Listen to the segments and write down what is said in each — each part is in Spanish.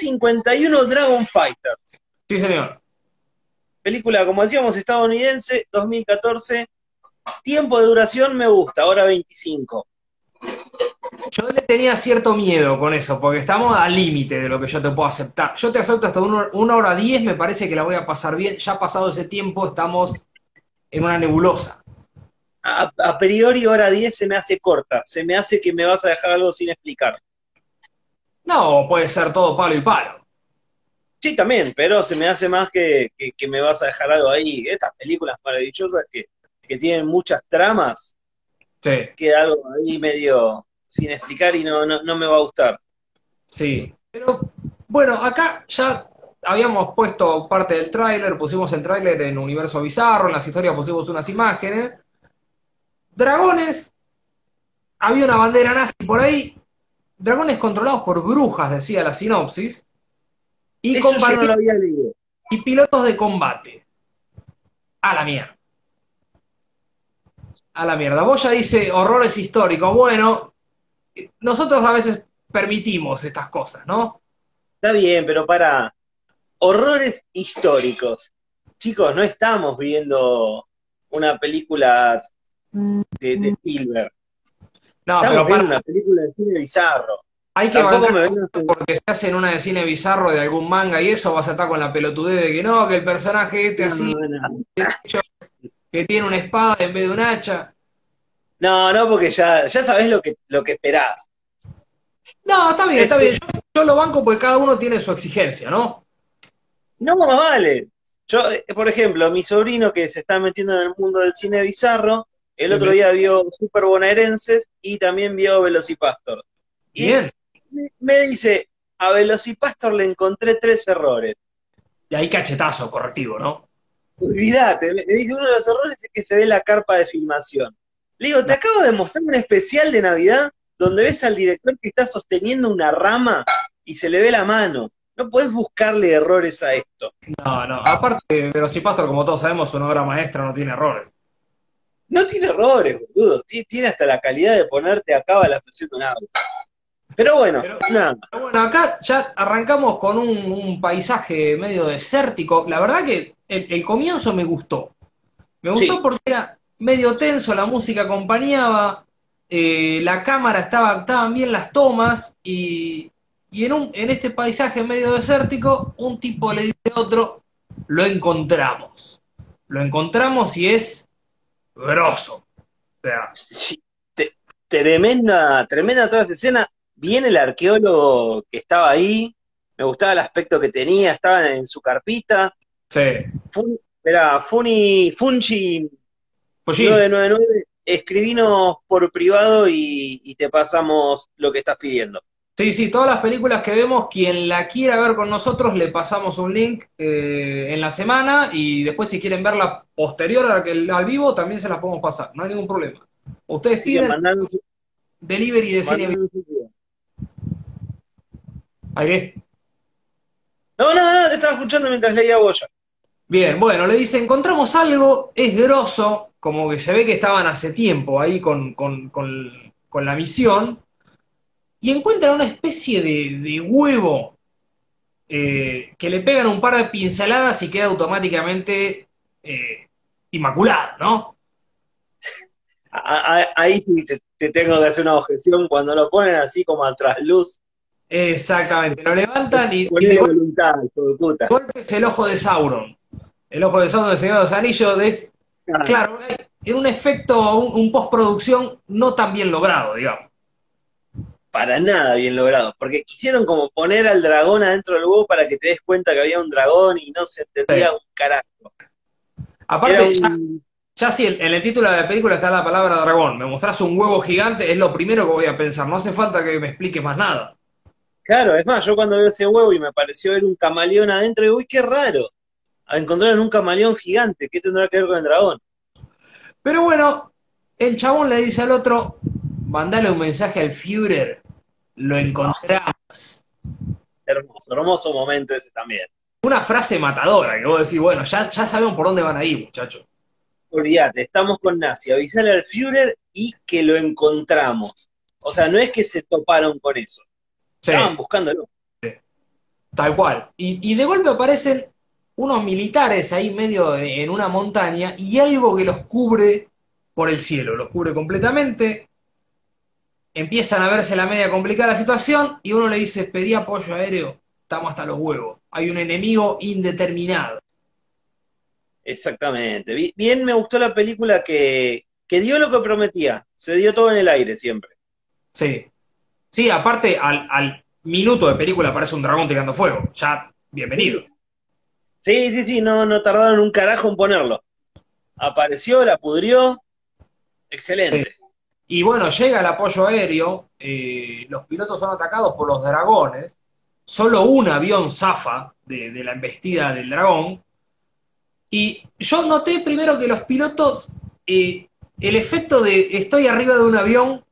B-51 Dragon Fighter. Sí, señor. Película, como decíamos, estadounidense, 2014. Tiempo de duración me gusta, hora 25. Yo le tenía cierto miedo con eso, porque estamos al límite de lo que yo te puedo aceptar. Yo te acepto hasta una, una hora diez, me parece que la voy a pasar bien. Ya pasado ese tiempo, estamos en una nebulosa. A, a priori, hora 10 se me hace corta. Se me hace que me vas a dejar algo sin explicar. No, puede ser todo palo y palo. Sí, también, pero se me hace más que, que, que me vas a dejar algo ahí. Estas películas maravillosas que, que tienen muchas tramas, Sí, queda algo ahí medio sin explicar y no, no, no me va a gustar. sí. Pero bueno, acá ya habíamos puesto parte del tráiler, pusimos el tráiler en Universo Bizarro, en las historias pusimos unas imágenes. Dragones, había una bandera nazi por ahí, dragones controlados por brujas, decía la sinopsis, y, Eso yo no combati- lo había leído. y pilotos de combate. A la mierda. A la mierda. Boya dice horrores históricos. Bueno, nosotros a veces permitimos estas cosas, ¿no? Está bien, pero para horrores históricos. Chicos, no estamos viendo una película de, de Spielberg. No, Estamos pero para, una película de cine bizarro. hay que Tampoco me bancar vengan porque se hace en una de cine bizarro de algún manga y eso vas a estar con la pelotudez de que no, que el personaje este así, No, no. que tiene una espada en vez de un hacha. No, no, porque ya, ya sabés lo que, lo que esperás. No, está bien, Es está que- bien. Yo, yo lo banco porque cada uno tiene su exigencia, ¿no? No, más vale. Yo, eh, por ejemplo, mi sobrino que se está metiendo en el mundo del cine bizarro, el otro día vio Super Bonaerenses y también vio Velocipastor. Y Bien. me- dice, a Velocipastor le encontré tres errores. Y ahí cachetazo correctivo, ¿no? Olvídate, me dice, uno de los errores es que se ve la carpa de filmación. Le digo, te acabo de mostrar un especial de Navidad donde ves al director que está sosteniendo una rama y se le ve la mano. No puedes buscarle errores a esto. No, no. Aparte, Velocipastor, como todos sabemos, una obra maestra no tiene errores. No tiene errores, boludo. Ti- Tiene hasta la calidad de ponerte acá la presión de un auto. Pero bueno, Pero- nada. Pero bueno, acá ya arrancamos con un, un paisaje medio desértico. La verdad que el, el comienzo me gustó. Me gustó Sí. porque era medio tenso, la música acompañaba, eh, la cámara estaba, estaban bien las tomas y, y en, un, en este paisaje medio desértico un tipo le dice a otro, lo encontramos. Lo encontramos y es grosso. O sea, Sí, te- tremenda, tremenda toda esa escena. Viene el arqueólogo que estaba ahí. Me gustaba el aspecto que tenía. Estaba en su carpita. sí. Fun, era Funi, Funchi Pues sí, 999. Escribinos por privado y, y te pasamos lo que estás pidiendo. Sí, sí, todas las películas que vemos, quien la quiera ver con nosotros, le pasamos un link eh, en la semana y después si quieren verla posterior a que al vivo, también se las podemos pasar, no hay ningún problema. Ustedes piden mandanos, delivery de cine. ¿Ahí qué? No, no, no, te estaba escuchando mientras leía Boya. Bien, bueno, le dice, encontramos algo, es grosso, como que se ve que estaban hace tiempo ahí con, con, con, con la misión, y encuentran una especie de, de huevo eh, que le pegan un par de pinceladas y queda automáticamente eh, inmaculado, ¿no? Ahí sí te, te tengo que hacer una objeción cuando lo ponen así como a trasluz. Exactamente, lo levantan y, y de voluntad, de puta. golpe es el ojo de Sauron. El ojo de Sauron del Señor de los Anillos es Claro, en un efecto, un, un postproducción no tan bien logrado, digamos. Para nada bien logrado, porque quisieron como poner al dragón adentro del huevo para que te des cuenta que había un dragón y no se entendía un carajo. Aparte, ya, ya si en, en el título de la película está la palabra dragón, me mostrás un huevo gigante, es lo primero que voy a pensar. No hace falta que me expliques más nada. Claro, es más, yo cuando veo ese huevo y me pareció ver un camaleón adentro, digo, uy, qué raro. Encontraron un camaleón gigante, ¿qué tendrá que ver con el dragón? Pero bueno, el chabón le dice al otro, mandale un mensaje al Führer, lo encontramos. Hermoso, hermoso momento ese también. Una frase matadora, que vos decís, bueno, ya, ya sabemos por dónde van a ir, muchachos. Olvídate, estamos con Nazi, avisale al Führer y que lo encontramos. O sea, no es que se toparon con eso, Sí. estaban buscándolo. Tal cual. Y, y de golpe aparecen unos militares ahí medio en una montaña y algo que los cubre por el cielo, los cubre completamente. Empiezan a verse la media complicada la situación y uno le dice, pedí apoyo aéreo, estamos hasta los huevos. Hay un enemigo indeterminado. Exactamente. Bi- Bien me gustó la película que, que dio lo que prometía. Se dio todo en el aire siempre. Sí. Sí, aparte, al, al minuto de película aparece un dragón tirando fuego. Ya, bienvenido. Sí, sí, sí, no, no tardaron un carajo en ponerlo. Apareció, la pudrió. Excelente. Y bueno, llega el apoyo aéreo, eh, los pilotos son atacados por los dragones, solo un avión zafa de, la embestida del dragón, y yo noté primero que los pilotos, eh, el efecto de estoy arriba de un avión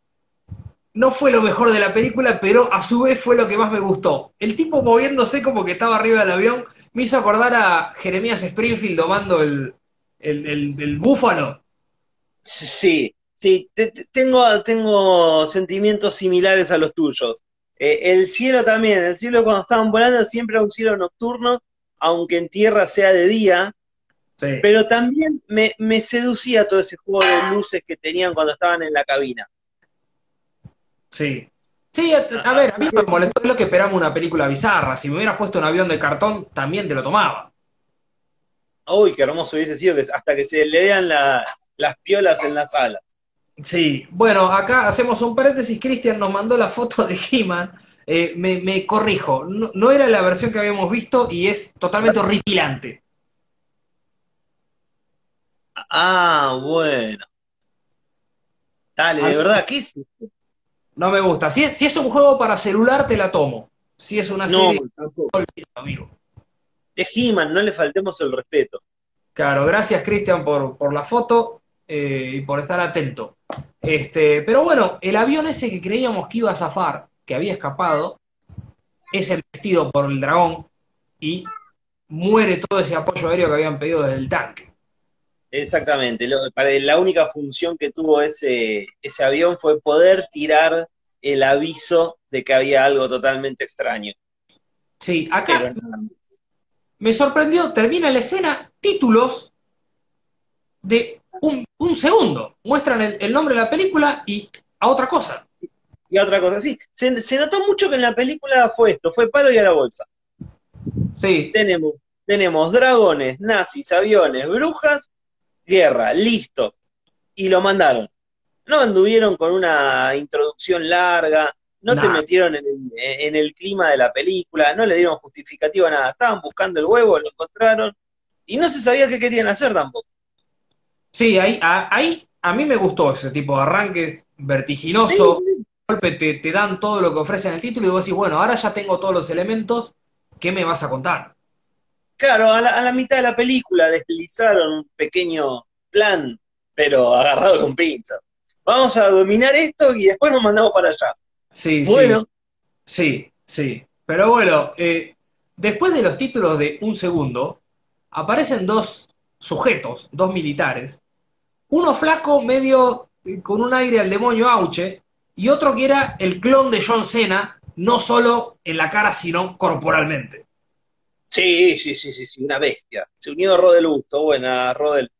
no fue lo mejor de la película, pero a su vez fue lo que más me gustó. El tipo moviéndose como que estaba arriba del avión me hizo acordar a Jeremías Springfield domando el, el, el- el búfalo. Sí, sí, te- te- tengo, tengo sentimientos similares a los tuyos. Eh, el cielo también, el cielo cuando estaban volando siempre era un cielo nocturno, aunque en tierra sea de día, Sí. pero también me, me seducía todo ese juego de luces que tenían cuando estaban en la cabina. Sí. Sí, a, a ver, a mí me molestó es lo que esperamos una película bizarra. Si me hubieras puesto un avión de cartón, también te lo tomaba. Uy, qué hermoso hubiese sido que hasta que se le vean la- las piolas en las alas. Sí, bueno, acá hacemos un paréntesis. Cristian nos mandó la foto de He-Man. Eh, me, me corrijo, no, no era la versión que habíamos visto y es totalmente horripilante. Ah, bueno. Dale, de verdad, ¿qué es? No me gusta. Si es, si es un juego para celular, te la tomo. Si es una No, serie, olvídalo, amigo. De He-Man, no le faltemos el respeto. Claro, gracias Cristian por, por la foto eh, y por estar atento. Este, pero bueno, el avión ese que creíamos que iba a zafar, que había escapado, es embestido por el dragón y muere todo ese apoyo aéreo que habían pedido desde el tanque. Exactamente. Lo- para, la única función que tuvo ese, ese avión fue poder tirar el aviso de que había algo totalmente extraño. Sí, acá Pero me sorprendió, termina la escena, títulos de un, un segundo. Muestran el, el nombre de la película y a otra cosa. Y otra cosa, sí, se, se notó mucho que en la película fue esto, fue palo y a la bolsa. Sí, Tenemos, tenemos dragones, nazis, aviones, brujas, guerra, listo. Y lo mandaron. No anduvieron con una introducción larga, no te Nah. metieron en el, en el clima de la película, no le dieron justificativo a nada. Estaban buscando el huevo, lo encontraron y no se sabía qué querían hacer tampoco. Sí, ahí, a, ahí a mí me gustó ese tipo de arranques vertiginoso. Sí, sí. golpe te, te dan todo lo que ofrecen el título y vos decís, bueno, ahora ya tengo todos los elementos, ¿qué me vas a contar? Claro, a la, a la mitad de la película deslizaron un pequeño plan, pero agarrado con pinzas. Vamos a dominar esto y después nos mandamos para allá. Sí, Bueno, sí, sí, sí. Pero bueno, eh, después de los títulos de un segundo, aparecen dos sujetos, dos militares, uno flaco, medio eh, con un aire al demonio Auche, y otro que era el clon de John Cena, no solo en la cara, sino corporalmente. sí, sí, sí, sí, sí, una bestia. Se unió a Rodel Busto, buena, Rodel.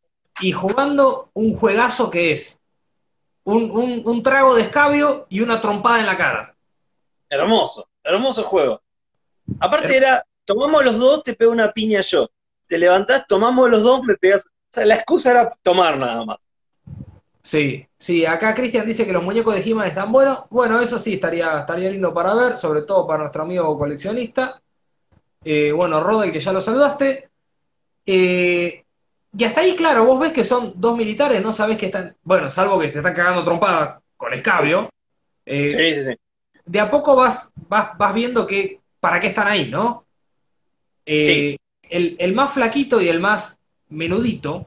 y jugando un juegazo que es un, un- un trago de escabio y una trompada en la cara. Hermoso, hermoso juego. Aparte era, tomamos los dos, te pego una piña yo. Te levantás, tomamos los dos, me pegas. O sea, la excusa era tomar nada más. Sí, sí, acá Cristian dice que los muñecos de He-Man están buenos. Bueno, eso sí, estaría, estaría lindo para ver, sobre todo para nuestro amigo coleccionista. Eh, bueno, Rodel, que ya lo saludaste. Eh, y hasta ahí, claro, vos ves que son dos militares, no sabés que están, bueno, salvo que se están cagando trompada con escabio. Eh, Sí, sí, sí. de a poco vas, vas, vas viendo que para qué están ahí, ¿no? Eh, Sí. el, el más flaquito y el más menudito,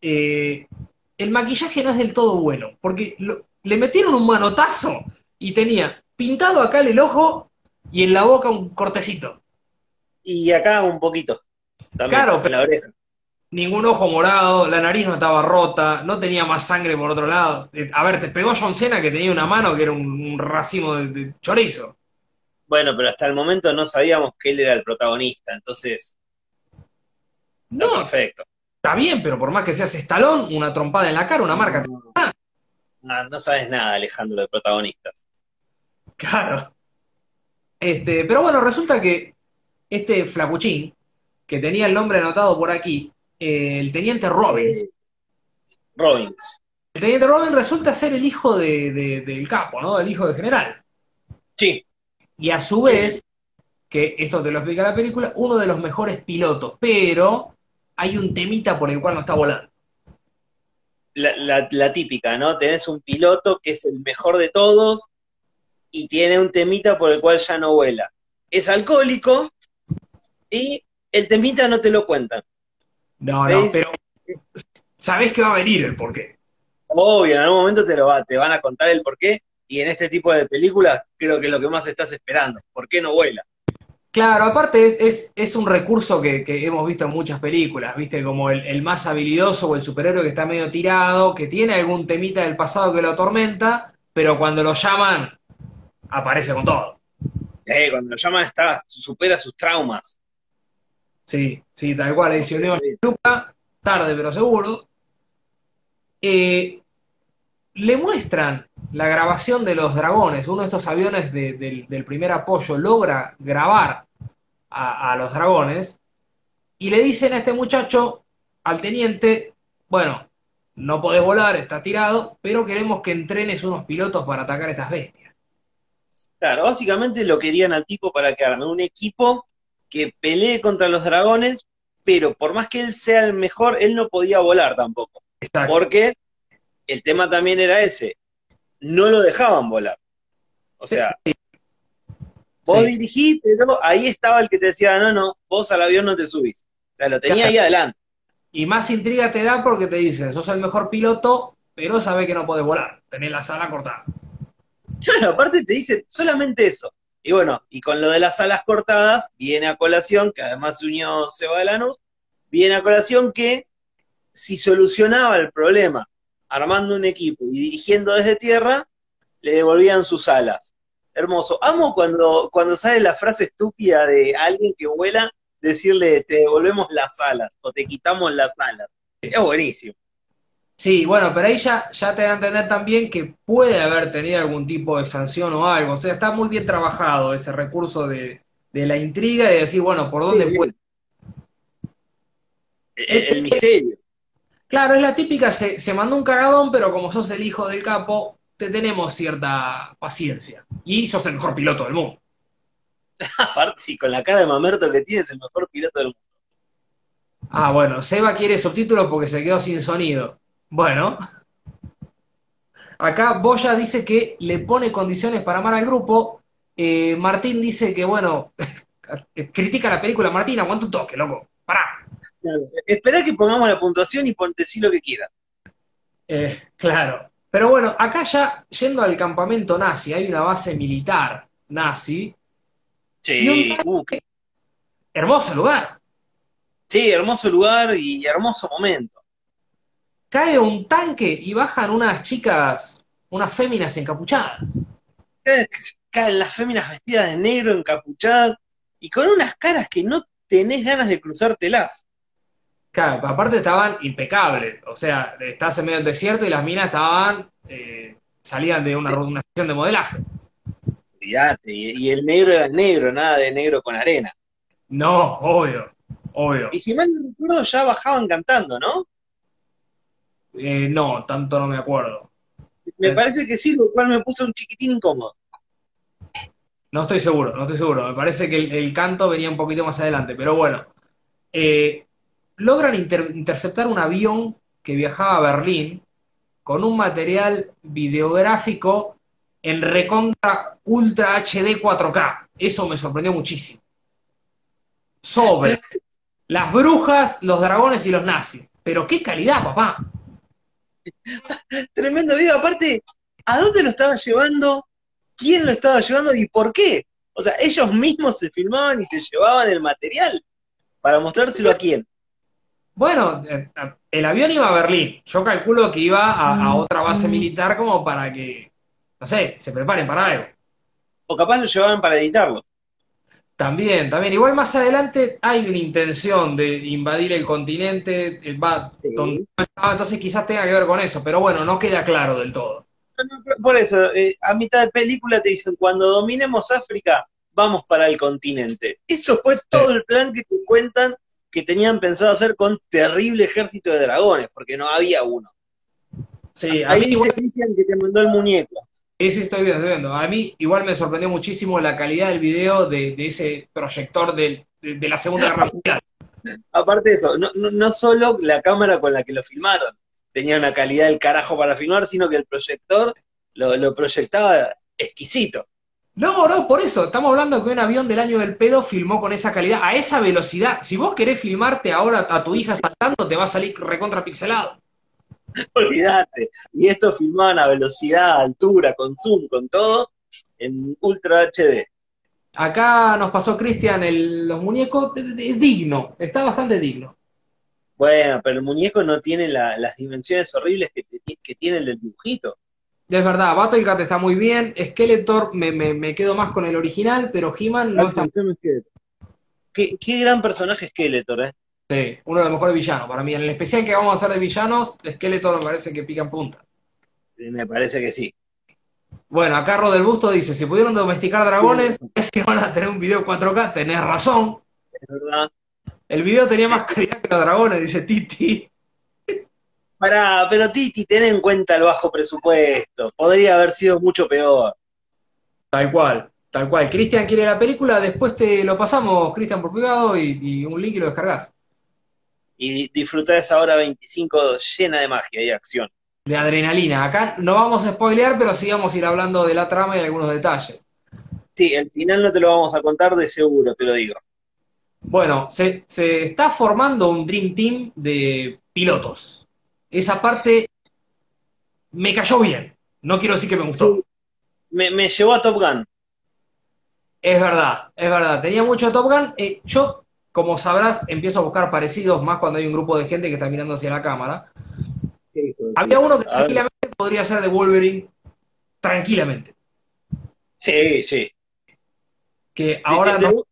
eh, el maquillaje no es del todo bueno, porque lo- le metieron un manotazo y tenía pintado acá el ojo y en la boca un cortecito. Y acá un poquito. También, Claro, en pero- la oreja. Ningún ojo morado, la nariz no estaba rota, no tenía más sangre por otro lado. Eh, a ver, te pegó John Cena que tenía una mano que era un, un racimo de, de chorizo. Bueno, pero hasta el momento no sabíamos que él era el protagonista, entonces. No, perfecto. Está bien, pero por más que seas estalón, una trompada en la cara, una marca. No, no sabes nada, Alejandro, de protagonistas. Claro. Este, pero bueno, resulta que este flacuchín, que tenía el nombre anotado por aquí, eh, el teniente Robbins. Robbins. El teniente Robbins resulta ser el hijo de- de- del capo, ¿no? El hijo del general. Sí, Y a su vez, que esto te lo explica la película, uno de los mejores pilotos, pero hay un temita por el cual no está volando. la, la- la típica, ¿no? Tenés un piloto que es el mejor de todos y tiene un temita por el cual ya no vuela. Es alcohólico y el temita no te lo cuentan. No, no, pero sabés que va a venir el porqué. Obvio, en algún momento te lo va, te van a contar el por qué. Y en este tipo de películas creo que es lo que más estás esperando. ¿Por qué no vuela? Claro, aparte es, es, un recurso que, que hemos visto en muchas películas, ¿viste? Como el, el más habilidoso o el superhéroe que está medio tirado, que tiene algún temita del pasado que lo atormenta, pero cuando lo llaman, aparece con todo. Eh, cuando lo llaman está, supera sus traumas. Sí, sí, tal cual, dice Unión Luca, tarde pero seguro. Eh, le muestran la grabación de los dragones, uno de estos aviones de- del, del primer apoyo logra grabar a, a los dragones y le dicen a este muchacho, al teniente, bueno, no podés volar, está tirado, pero queremos que entrenes unos pilotos para atacar estas bestias. Claro, básicamente lo querían al tipo para que arme un equipo que pelee contra los dragones, pero por más que él sea el mejor, él no podía volar tampoco. Exacto. Porque el tema también era ese, no lo dejaban volar. O sea, vos Sí. dirigís, pero ahí estaba el que te decía, no, no, vos al avión no te subís. O sea, lo tenía ahí adelante. Y más intriga te da porque te dicen, sos el mejor piloto, pero sabés que no podés volar, tenés la sala cortada. Claro, aparte te dicen solamente eso. Y bueno, y con lo de las alas cortadas, viene a colación, que además se unió Seba de Lanús, viene a colación que si solucionaba el problema armando un equipo y dirigiendo desde tierra, le devolvían sus alas. Hermoso. Amo cuando, cuando sale la frase estúpida de alguien que vuela, decirle te devolvemos las alas o te quitamos las alas. Es buenísimo. Sí, bueno, pero ahí ya, ya te da a entender también que puede haber tenido algún tipo de sanción o algo. O sea, está muy bien trabajado ese recurso de, de la intriga y de decir, bueno, ¿por dónde Sí, puede? El, el misterio. Claro, es la típica, se, se mandó un cagadón, pero como sos el hijo del capo, te tenemos cierta paciencia. Y sos el mejor piloto del mundo. Aparte, sí, con la cara de mamerto que tienes, el mejor piloto del mundo. Ah, bueno, Seba quiere subtítulos porque se quedó sin sonido. Bueno. Acá Boya dice que le pone condiciones para amar al grupo. Eh, Martín dice que, bueno, critica la película. Martín, aguanta un toque, loco. Pará. Esperá que pongamos la puntuación y pon, decí lo que quieras. Eh, claro. Pero bueno, acá ya yendo al campamento nazi, hay una base militar nazi. Sí, uh, qué- Hermoso lugar. sí, hermoso lugar y hermoso momento. Cae un tanque y bajan unas chicas, unas féminas encapuchadas. Eh, Caen las féminas vestidas de negro, encapuchadas y con unas caras que no tenés ganas de cruzártelas. Claro, aparte estaban impecables. O sea, estás en medio del desierto y las minas estaban, eh, salían de una, una sesión de modelaje. Olvídate, y, y el negro era el negro, nada de negro con arena. No, obvio, obvio. Y si mal no recuerdo, ya bajaban cantando, ¿no? Eh, no, tanto no me acuerdo. Me parece que sí, lo cual me puso un chiquitín incómodo. No estoy seguro, no estoy seguro. Me parece que el, el canto venía un poquito más adelante, pero bueno. Eh, logran inter- interceptar un avión que viajaba a Berlín con un material videográfico en recontra Ultra HD 4K. Eso me sorprendió muchísimo. Sobre las brujas, los dragones y los nazis. Pero qué calidad, papá. Tremendo video. Aparte, ¿a dónde lo estaba llevando? ¿Quién lo estaba llevando y por qué? O sea, ellos mismos se filmaban y se llevaban el material para mostrárselo a quién. Bueno, eh, el avión iba a Berlín. Yo calculo que iba a, a otra base militar como para que, no sé, se preparen para algo. O capaz lo llevaban para editarlo. También, también. Igual más adelante hay una intención de invadir el continente, eh, va Sí. donde estaba, entonces quizás tenga que ver con eso, pero bueno, no queda claro del todo. Por eso, eh, a mitad de película te dicen, cuando dominemos África, vamos para el continente. Eso fue todo el plan que te cuentan que tenían pensado hacer con terrible ejército de dragones, porque no había uno. Sí, Ahí igual, Cristian que te mandó el muñeco. sí, sí, estoy viendo. A mí igual me sorprendió muchísimo la calidad del video de, de ese proyector de, de la Segunda Guerra Mundial. Aparte de eso, no, no, no solo la cámara con la que lo filmaron tenía una calidad del carajo para filmar, sino que el proyector lo, lo proyectaba exquisito. No, no, por eso, estamos hablando que un avión del año del pedo filmó con esa calidad, a esa velocidad. Si vos querés filmarte ahora a tu hija saltando, te va a salir recontra pixelado. Olvídate. Y esto filmaban a velocidad, altura, con zoom, con todo, en Ultra HD. Acá nos pasó Cristian el- los muñecos, es digno, está bastante digno. Bueno, pero el muñeco no tiene la- las dimensiones horribles que, que tiene el del dibujito. Es verdad, Battlecat está muy bien, Skeletor me, me, me quedo más con el original, pero He-Man no está Qué, qué gran personaje Skeletor, ¿eh? Sí, uno de los mejores villanos para mí. En el especial que vamos a hacer de villanos, Skeletor me parece que pica en punta. Me parece que sí. Bueno, acá del Busto dice, si pudieron domesticar dragones, es que van a tener un video 4K, tenés razón. Es verdad. El video tenía más calidad que los dragones, dice Titi. Pará, pero Titi, ten en cuenta el bajo presupuesto. Podría haber sido mucho peor. Tal cual, tal cual. Cristian quiere la película, después te lo pasamos, Cristian, por privado y, y un link y lo descargas. Y disfrutar esa hora 25 llena de magia y acción. De adrenalina. Acá no vamos a spoilear, pero sí vamos a ir hablando de la trama y algunos detalles. Sí, el final no te lo vamos a contar de seguro, te lo digo. Bueno, se, se está formando un Dream Team de pilotos. Esa parte me cayó bien. No quiero decir que me gustó. Sí. Me, me llevó a Top Gun. Es verdad, es verdad. Tenía mucho Top Gun. Eh, yo, como sabrás, empiezo a buscar parecidos más cuando hay un grupo de gente que está mirando hacia la cámara. Había uno que tranquilamente podría ser de Wolverine. Tranquilamente. Sí, sí. Que ahora ¿Te- te- no,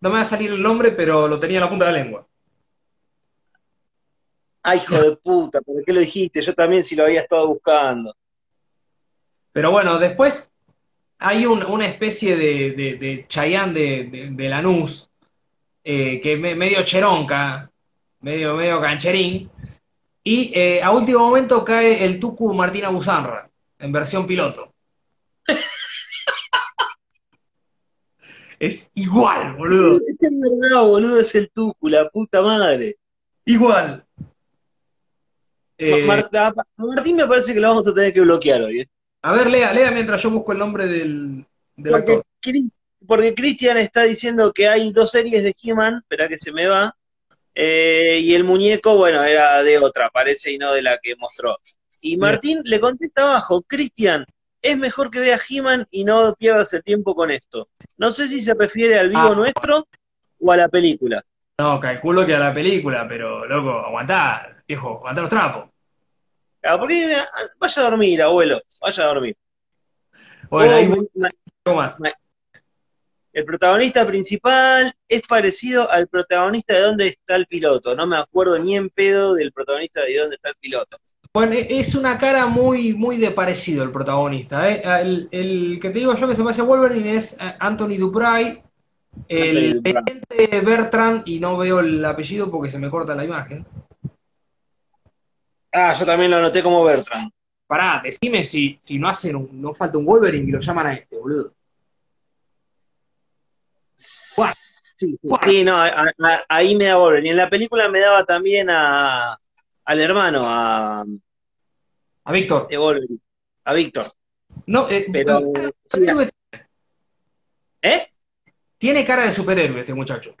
no me va a salir el nombre, pero lo tenía en la punta de la lengua. Ay, hijo de puta, ¿por qué lo dijiste? Yo también si lo había estado buscando. Pero bueno, después hay un- una especie de, de, de Chayanne de, de, de Lanús, eh, que me, medio cheronca, medio, medio cancherín, y eh, a último momento cae el Tucu Martina Busanra, en versión piloto. Es igual, boludo. Es verdad, boludo, es el Tucu, la puta madre. Igual. Eh, Marta- Martín me parece que lo vamos a tener que bloquear hoy. ¿eh? a ver, lea, lea mientras yo busco el nombre del, del Porque, actor. Porque Cristian está diciendo que hay dos series de He-Man, espera que se me va, eh, y el muñeco, bueno, era de otra, parece, y no de la que mostró. Y Martín le contesta abajo, Cristian, es mejor que veas He-Man y no pierdas el tiempo con esto. No sé si se refiere al vivo Ah. nuestro o a la película. No, calculo que a la película, pero loco, aguantá, viejo, aguantá los trapos. Claro, porque mira, vaya a dormir, abuelo, vaya a dormir. Bueno, Oh, ahí voy más. El protagonista principal es parecido al protagonista de dónde está el piloto. No me acuerdo ni en pedo del protagonista de dónde está el piloto. Bueno, e- es una cara muy, muy de parecido el protagonista. ¿eh? El, el que te digo yo que se parece a Wolverine es eh, Anthony Dupray, el Anthony Dupray. teniente Bertrand, y no veo el apellido porque se me corta la imagen. Ah, yo también lo anoté como Bertrand. Pará, decime si, si no hacen un- no falta un Wolverine y lo llaman a este, boludo. Sí, sí, sí, no, a- a- ahí me da Wolverine. Y en la película me daba también a, al hermano, a, a Víctor. de Wolverine, a Víctor. No, eh, Pero, eh, sí, ¿eh? tiene cara de superhéroe este muchacho.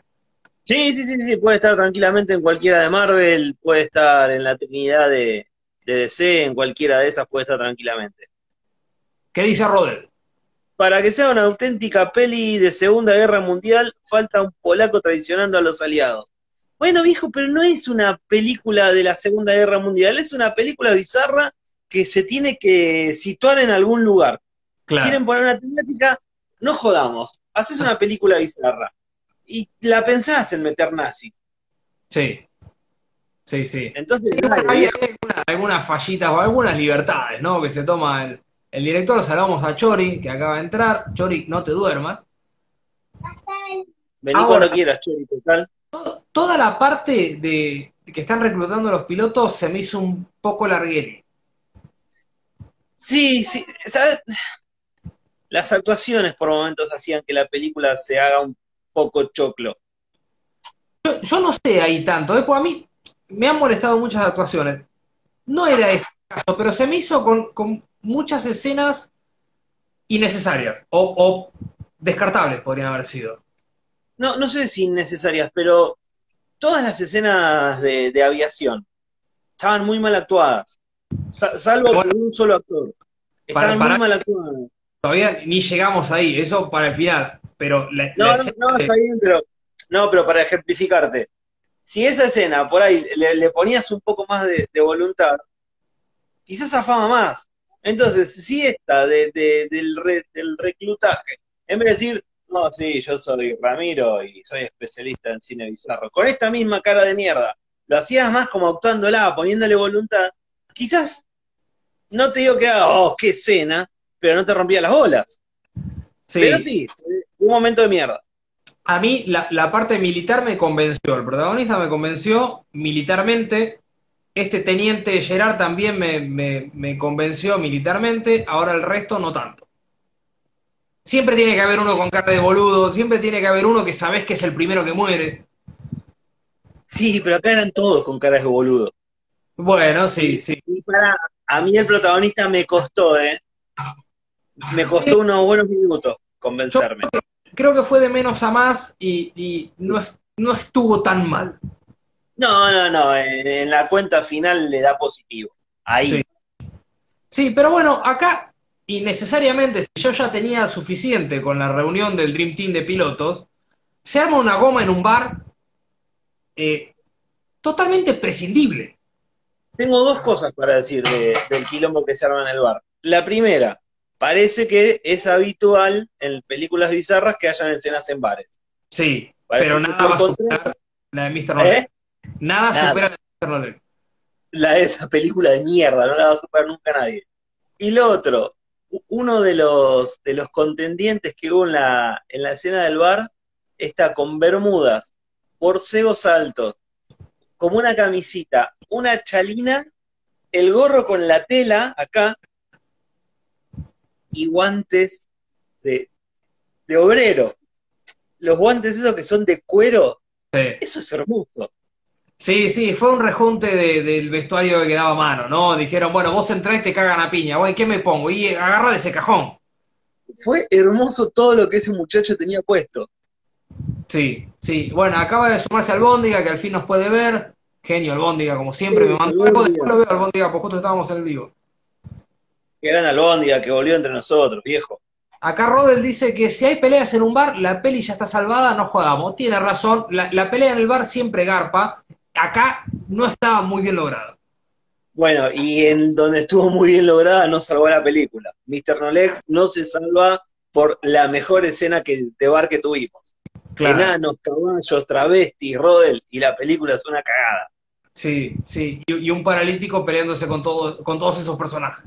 Sí, sí, sí, sí, puede estar tranquilamente en cualquiera de Marvel, puede estar en la Trinidad de, de DC, en cualquiera de esas puede estar tranquilamente. ¿Qué dice Rodel? Para que sea una auténtica peli de Segunda Guerra Mundial, falta un polaco traicionando a los aliados. Bueno, viejo, pero no es una película de la Segunda Guerra Mundial, es una película bizarra que se tiene que situar en algún lugar. Claro. Quieren poner una temática, no jodamos, haces una película bizarra y la pensás en meter nazi. Sí. Sí, sí. Entonces, Sí, dale, bueno, hay, hay algunas, algunas fallitas o algunas libertades, ¿no? Que se toma el, el director. Saludamos a Chori, que acaba de entrar. Chori, no te duermas. vení ahora- cuando quieras, Chori, total. Toda la parte de que están reclutando los pilotos se me hizo un poco largueri. Sí, sí, ¿sabes? Las actuaciones por momentos hacían que la película se haga un poco choclo. Yo, yo no sé ahí tanto, ¿eh? Porque a mí me han molestado muchas actuaciones. No era este caso, pero se me hizo con, con muchas escenas innecesarias o, o descartables podrían haber sido. No, no sé si innecesarias, pero todas las escenas de, de aviación estaban muy mal actuadas, Sa- salvo por un solo actor. Estaban Para- para- muy mal actuadas. Todavía ni llegamos ahí, eso para el final. Pero la, la No, no, escena no, está bien, pero no, pero para ejemplificarte, si esa escena por ahí le, le ponías un poco más de, de voluntad, quizás afama más. Entonces, si esta de, de- del, re- del reclutaje, en vez de decir, no, sí, yo soy Ramiro y soy especialista en cine bizarro, con esta misma cara de mierda, lo hacías más como actuándola, poniéndole voluntad, quizás no te digo que haga, oh, qué escena, pero no te rompía las bolas. sí. Pero sí, un momento de mierda. A mí la, la parte militar me convenció, el protagonista me convenció militarmente, este teniente Gerard también me, me- me convenció militarmente, ahora el resto no tanto. Siempre tiene que haber uno con cara de boludo, siempre tiene que haber uno que sabes que es el primero que muere. Sí, pero acá eran todos con caras de boludo. Bueno, sí, sí. Y para, a mí el protagonista me costó, ¿eh? Me costó unos buenos minutos convencerme. Creo que fue de menos a más y, y no, es- no estuvo tan mal. No, no, no, en, en la cuenta final le da positivo. Ahí. Sí. Sí, pero bueno, acá, innecesariamente, si yo ya tenía suficiente con la reunión del Dream Team de pilotos, se arma una goma en un bar eh, totalmente prescindible. Tengo dos cosas para decir de- del quilombo que se arma en el bar. La primera, parece que es habitual en películas bizarras que hayan escenas en bares. Sí, Parece pero nada va a superar la de Mr. Nolan. ¿Eh? Nada, Nada. supera la de Mr. Nolan. la de esa película de mierda, no la va a superar nunca nadie. Y lo otro, uno de los, de los contendientes que hubo en la, en la escena del bar está con bermudas, borcegos altos, como una camisita, una chalina, el gorro con la tela acá y guantes de, de obrero. Los guantes esos que son de cuero, Sí. eso es hermoso. Sí, sí, fue un rejunte de- del vestuario que quedaba a mano, ¿no? Dijeron, bueno, vos entrás y te cagan a piña, güey, ¿qué me pongo? Y agarra de ese cajón. Fue hermoso todo lo que ese muchacho tenía puesto. Sí, sí. Bueno, acaba de sumarse Albóndiga, que al fin nos puede ver. Genio Albóndiga, como siempre, Sí, me mandó algo, después lo veo Albóndiga, pues justo estábamos en el vivo. Qué gran albóndiga que volvió entre nosotros, viejo. Acá Rodel dice que si hay peleas en un bar, la peli ya está salvada, no jodamos. Tiene razón, la, la pelea en el bar siempre garpa. Acá no estaba muy bien lograda. Bueno, y en donde estuvo muy bien lograda no salvó la película. Mr. Nolex no se salva por la mejor escena que, de bar que tuvimos. Enanos, caballos, travestis, Rodel, y la película es una cagada. Sí, sí. Y, y un paralítico peleándose con, todo, con todos esos personajes.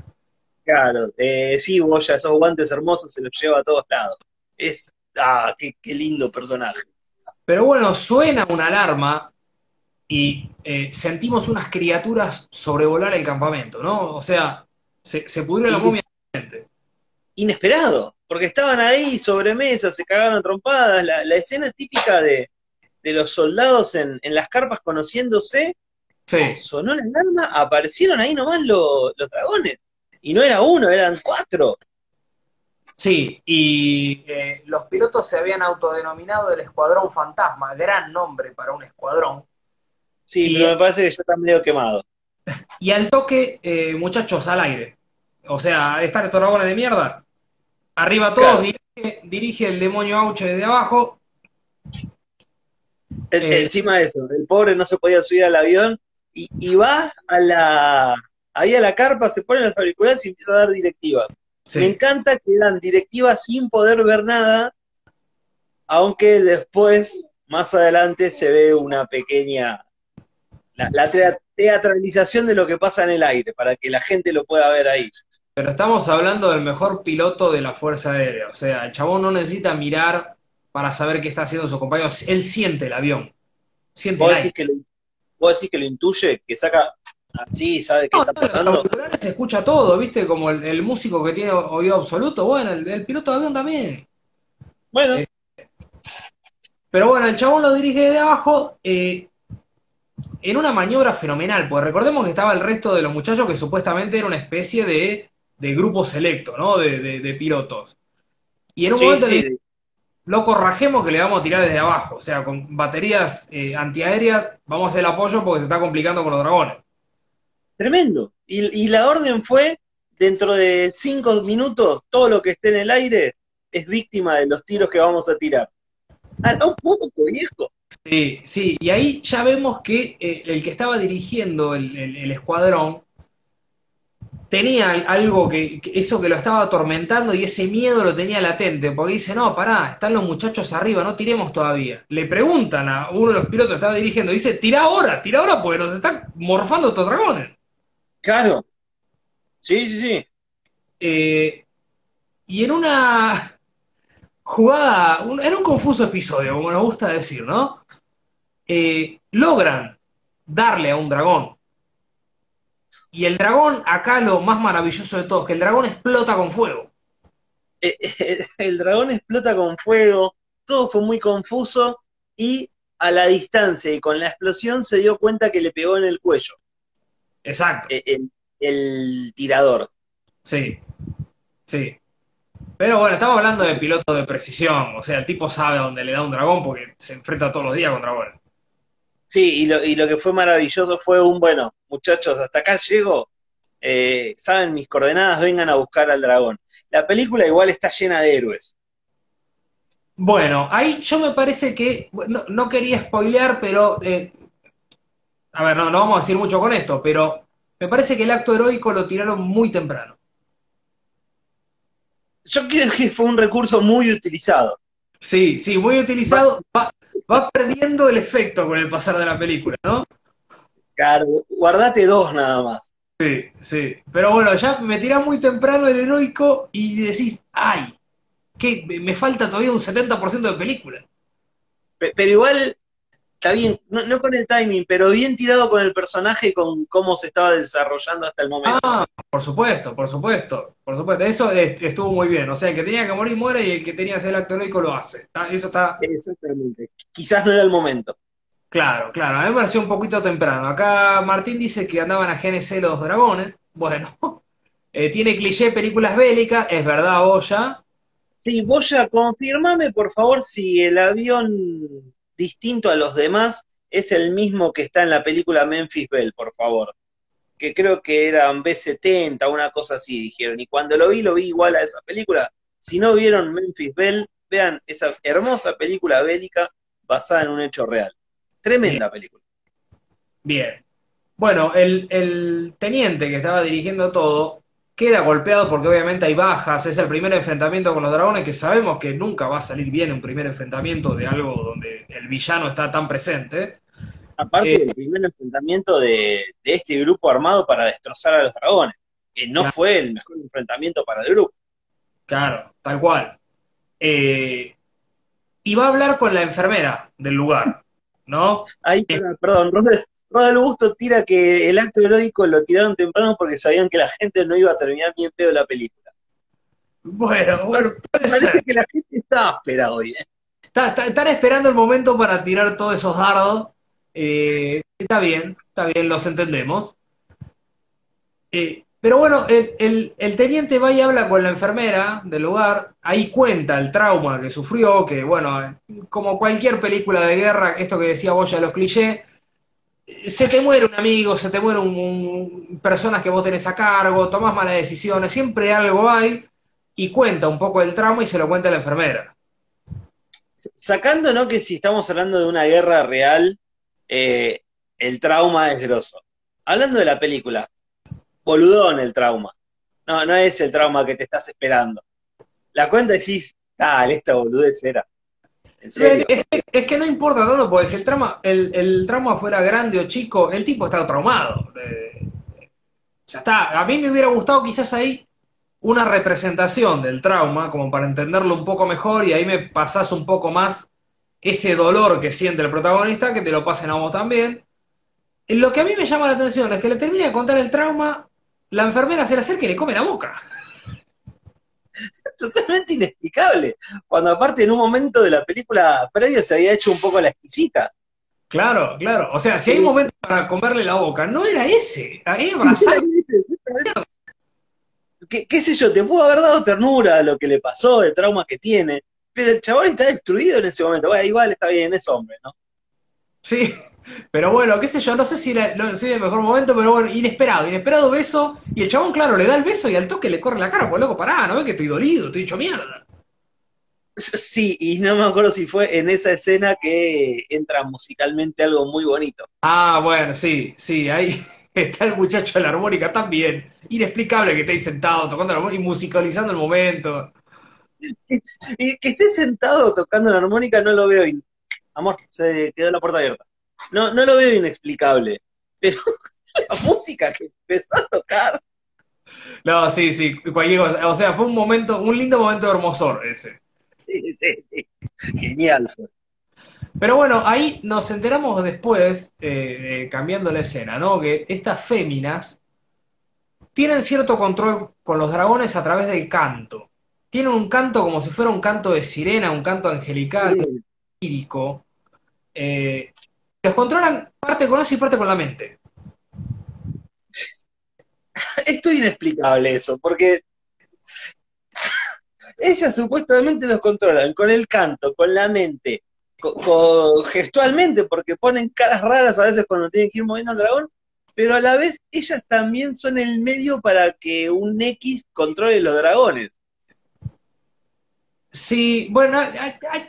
Claro, eh, sí, Boya, esos guantes hermosos se los lleva a todos lados. Es, ah, qué, qué lindo personaje. Pero bueno, suena una alarma y eh, sentimos unas criaturas sobrevolar el campamento, ¿no? O sea, se, se pudrió la momia. Inesperado, porque estaban ahí sobre mesa, se cagaron trompadas, la, la escena típica de, de los soldados en, en las carpas conociéndose, Sí, sonó la alarma, aparecieron ahí nomás los, los dragones. Y no era uno, eran cuatro. sí. Y eh, los pilotos se habían autodenominado el Escuadrón Fantasma, gran nombre para un escuadrón. Sí, Y- pero me parece que ya están medio quemados. Y al toque, eh, muchachos, al aire. O sea, estos dragones de mierda. Arriba todos, Claro. dirige, dirige el demonio Auche desde abajo. Es- Eh. Encima de eso, el pobre no se podía subir al avión y, y va a la, ahí a la carpa, se pone los auriculares y empieza a dar directivas. Sí. Me encanta que dan directivas sin poder ver nada, aunque después, más adelante, se ve una pequeña. La, la tea- teatralización de lo que pasa en el aire, para que la gente lo pueda ver ahí. Pero estamos hablando del mejor piloto de la Fuerza Aérea. O sea, el chabón no necesita mirar para saber qué está haciendo su compañero. Él siente el avión. Siente ¿Vos el decís, aire. que lo, vos decís que lo intuye, que saca así, sabe qué No, está los pasando? auriculares se escucha todo, ¿viste? Como el, el músico que tiene oído absoluto. Bueno, el, el piloto de avión también. Bueno, Eh, Pero bueno, el chabón lo dirige de abajo eh, en una maniobra fenomenal, porque recordemos que estaba el resto de los muchachos que supuestamente era una especie de, de grupo selecto, ¿no? De, de- de pilotos. Y en un sí, momento le sí, dice, loco, rajemos que le vamos a tirar desde abajo, o sea, con baterías eh, antiaéreas vamos a hacer el apoyo porque se está complicando con los dragones. Tremendo. Y, la orden fue, dentro de cinco minutos, todo lo que esté en el aire es víctima de los tiros que vamos a tirar. Ah, no, poco, viejo. Sí, sí, y ahí ya vemos que eh, el que estaba dirigiendo el, el- escuadrón tenía algo que, que- eso que lo estaba atormentando y ese miedo lo tenía latente, porque dice, no, pará, están los muchachos arriba, no tiremos todavía. Le preguntan a uno de los pilotos que estaba dirigiendo, dice, tira ahora, tira ahora, porque nos están morfando estos dragones. Claro. Sí, sí, sí. Eh, y en una jugada, un- en un confuso episodio, como nos gusta decir, ¿no? Eh, logran darle a un dragón. Y el dragón, acá lo más maravilloso de todo, es que el dragón explota con fuego. Eh, El dragón explota con fuego, todo fue muy confuso y a la distancia y con la explosión se dio cuenta que le pegó en el cuello Exacto, el, el tirador. sí, sí. Pero bueno, estamos hablando de piloto de precisión, o sea, el tipo sabe a dónde le da un dragón porque se enfrenta todos los días con dragones. Sí, y lo, y lo que fue maravilloso fue un, bueno, muchachos, hasta acá llego, eh, saben mis coordenadas, vengan a buscar al dragón. La película igual está llena de héroes. Bueno, ahí yo me parece que, no, no quería spoilear, pero, eh, a ver, no, no vamos a decir mucho con esto, pero me parece que el acto heroico lo tiraron muy temprano. Yo creo que fue un recurso muy utilizado. Sí, sí, muy utilizado, va, va perdiendo el efecto con el pasar de la película, ¿no? Claro, guardate dos nada más. Sí, sí. Pero bueno, ya me tirás muy temprano el heroico y decís, ay, que me falta todavía un 70% de película. Pe- Pero igual, está bien, no, no con el timing, pero bien tirado con el personaje con cómo se estaba desarrollando hasta el momento. Ah, por supuesto, por supuesto, por supuesto. Eso es- estuvo muy bien. O sea, el que tenía que morir muere y el que tenía que hacer el acto heroico lo hace. Eso está Exactamente. Quizás no era el momento. claro, claro. A mí me pareció un poquito temprano. Acá Martín dice que andaban a GNC los dragones. Bueno, eh, tiene cliché películas bélicas, es verdad, Oya. Sí, Boya, confirmame por favor si el avión distinto a los demás es el mismo que está en la película Memphis Belle, por favor. Que creo que eran B-70, una cosa así, dijeron. Y cuando lo vi, lo vi igual a esa película. Si no vieron Memphis Belle, vean esa hermosa película bélica basada en un hecho real. Tremenda película. Bien. Bueno, el, el teniente que estaba dirigiendo todo queda golpeado porque obviamente hay bajas. Es el primer enfrentamiento con los dragones que sabemos que nunca va a salir bien un primer enfrentamiento de algo donde el villano está tan presente. Aparte Eh. del primer enfrentamiento de, de este grupo armado para destrozar a los dragones. Que no Claro. fue el mejor enfrentamiento para el grupo. Claro, tal cual. Eh, y va a hablar con la enfermera del lugar, ¿no? Ahí, perdón, Rodel, Rodel Busto tira que el acto heroico lo tiraron temprano porque sabían que la gente no iba a terminar bien pedo la película. Bueno, bueno, puede Parece ser. que la gente está áspera hoy. ¿eh? Está- está- están esperando el momento para tirar todos esos dardos. Eh, está bien, está bien, los entendemos. Eh, pero bueno, el, el- el teniente va y habla con la enfermera del lugar, ahí cuenta el trauma que sufrió, que bueno, como cualquier película de guerra, esto que decía Boya los clichés, se te muere un amigo, se te muere un, personas que vos tenés a cargo, tomás malas decisiones, siempre algo hay, y cuenta un poco del trauma y se lo cuenta la enfermera. Sacando, ¿no? Que si estamos hablando de una guerra real, eh, el trauma es grosso. Hablando de la película, boludón el trauma. No, no es el trauma que te estás esperando. La cuenta decís, tal, esta boludez era. Es, que no importa tanto, porque si el trauma, el, trauma fuera grande o chico, el tipo está traumado. ya está. A mí me hubiera gustado quizás ahí una representación del trauma, como para entenderlo un poco mejor, y ahí me pasás un poco más ese dolor que siente el protagonista, que te lo pasen a vos también. Lo que a mí me llama la atención es que le termina de contar el trauma, la enfermera se le acerca y le come la boca. Totalmente inexplicable. Cuando aparte en un momento de la película previa se había hecho un poco la exquisita. Claro, claro. O sea, si hay un momento para comerle la boca, no era ese. Ahí abrazar. ¿Qué, ¿Qué sé yo? Te pudo haber dado ternura a lo que le pasó, el trauma que tiene. Pero el chabón está destruido en ese momento. Bueno, igual está bien, es hombre, ¿no? Sí, pero bueno, qué sé yo, no sé si era, no, el mejor momento, pero bueno, inesperado, inesperado beso, y el chabón, claro, le da el beso y al toque le corre la cara, pues loco, pará, no ves que estoy dolido, estoy hecho mierda. Sí, y no me acuerdo si fue en esa escena que entra musicalmente algo muy bonito. Ah, bueno, sí, sí, ahí está el muchacho de la armónica también. Inexplicable que esté sentado tocando la armónica y musicalizando el momento. Y que esté sentado tocando la armónica no lo veo. Amor, se quedó la puerta abierta. No, no lo veo inexplicable, pero la música que empezó a tocar. No, sí, sí, o sea, fue un momento, un lindo momento de hermosor ese. Genial Pero bueno, ahí nos enteramos después, eh, cambiando la escena, ¿no? Que estas féminas tienen cierto control con los dragones a través del canto. Tienen un canto como si fuera un canto de sirena, un canto angelical, lírico. Eh, los controlan parte con eso y parte con la mente. Esto es inexplicable eso, porque ellas supuestamente los controlan con el canto, con la mente, gestualmente, porque ponen caras raras a veces cuando tienen que ir moviendo al dragón, pero a la vez ellas también son el medio para que un X controle los dragones. Sí, bueno,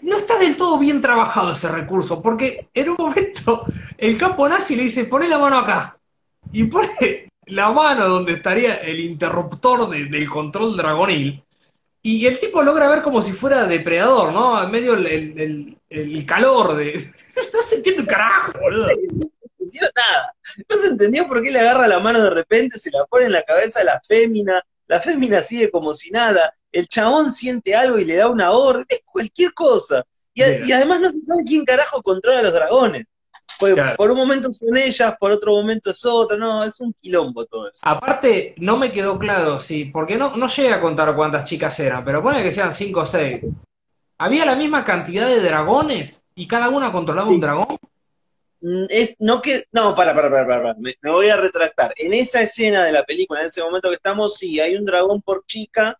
no está del todo bien trabajado ese recurso, porque en un momento el campo nazi le dice, pone la mano acá, y pone la mano donde estaría el interruptor del control dragonil, y el tipo logra ver como si fuera depredador, ¿no? En medio el, calor de... no se entiende carajo, boludo. No se entendió nada. No se entendió por qué le agarra la mano de repente, se la pone en la cabeza a la fémina, la fémina sigue como si nada el chabón siente algo y le da una orden, es cualquier cosa. Y, además no se sabe quién carajo controla a los dragones. Pues por un momento son ellas, por otro momento es otro, no, es un quilombo todo eso. Aparte, no me quedó claro, sí, porque no, no llega a contar cuántas chicas eran, pero pone que sean cinco o seis. ¿Había la misma cantidad de dragones y cada una controlaba un dragón? Mm, es, no que, no, para, para, para, para, me, me, voy a retractar. En esa escena de la película, en ese momento que estamos, sí, hay un dragón por chica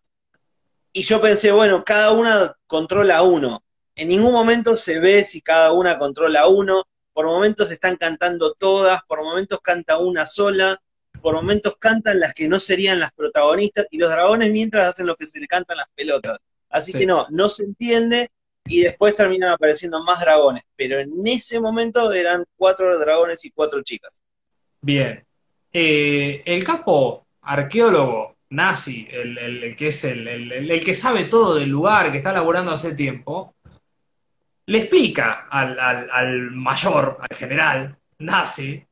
y yo pensé, bueno, cada una controla uno. En ningún momento se ve si cada una controla uno. Por momentos están cantando todas, por momentos canta una sola, por momentos cantan las que no serían las protagonistas, y los dragones mientras hacen lo que se le cantan las pelotas. Así que no, no se entiende, y después terminan apareciendo más dragones. Pero en ese momento eran cuatro dragones y cuatro chicas. Bien. Eh, el capo arqueólogo nazi, el, que es el, el, que sabe todo del lugar, que está laborando hace tiempo, le explica al, al, al, mayor, al general nazi,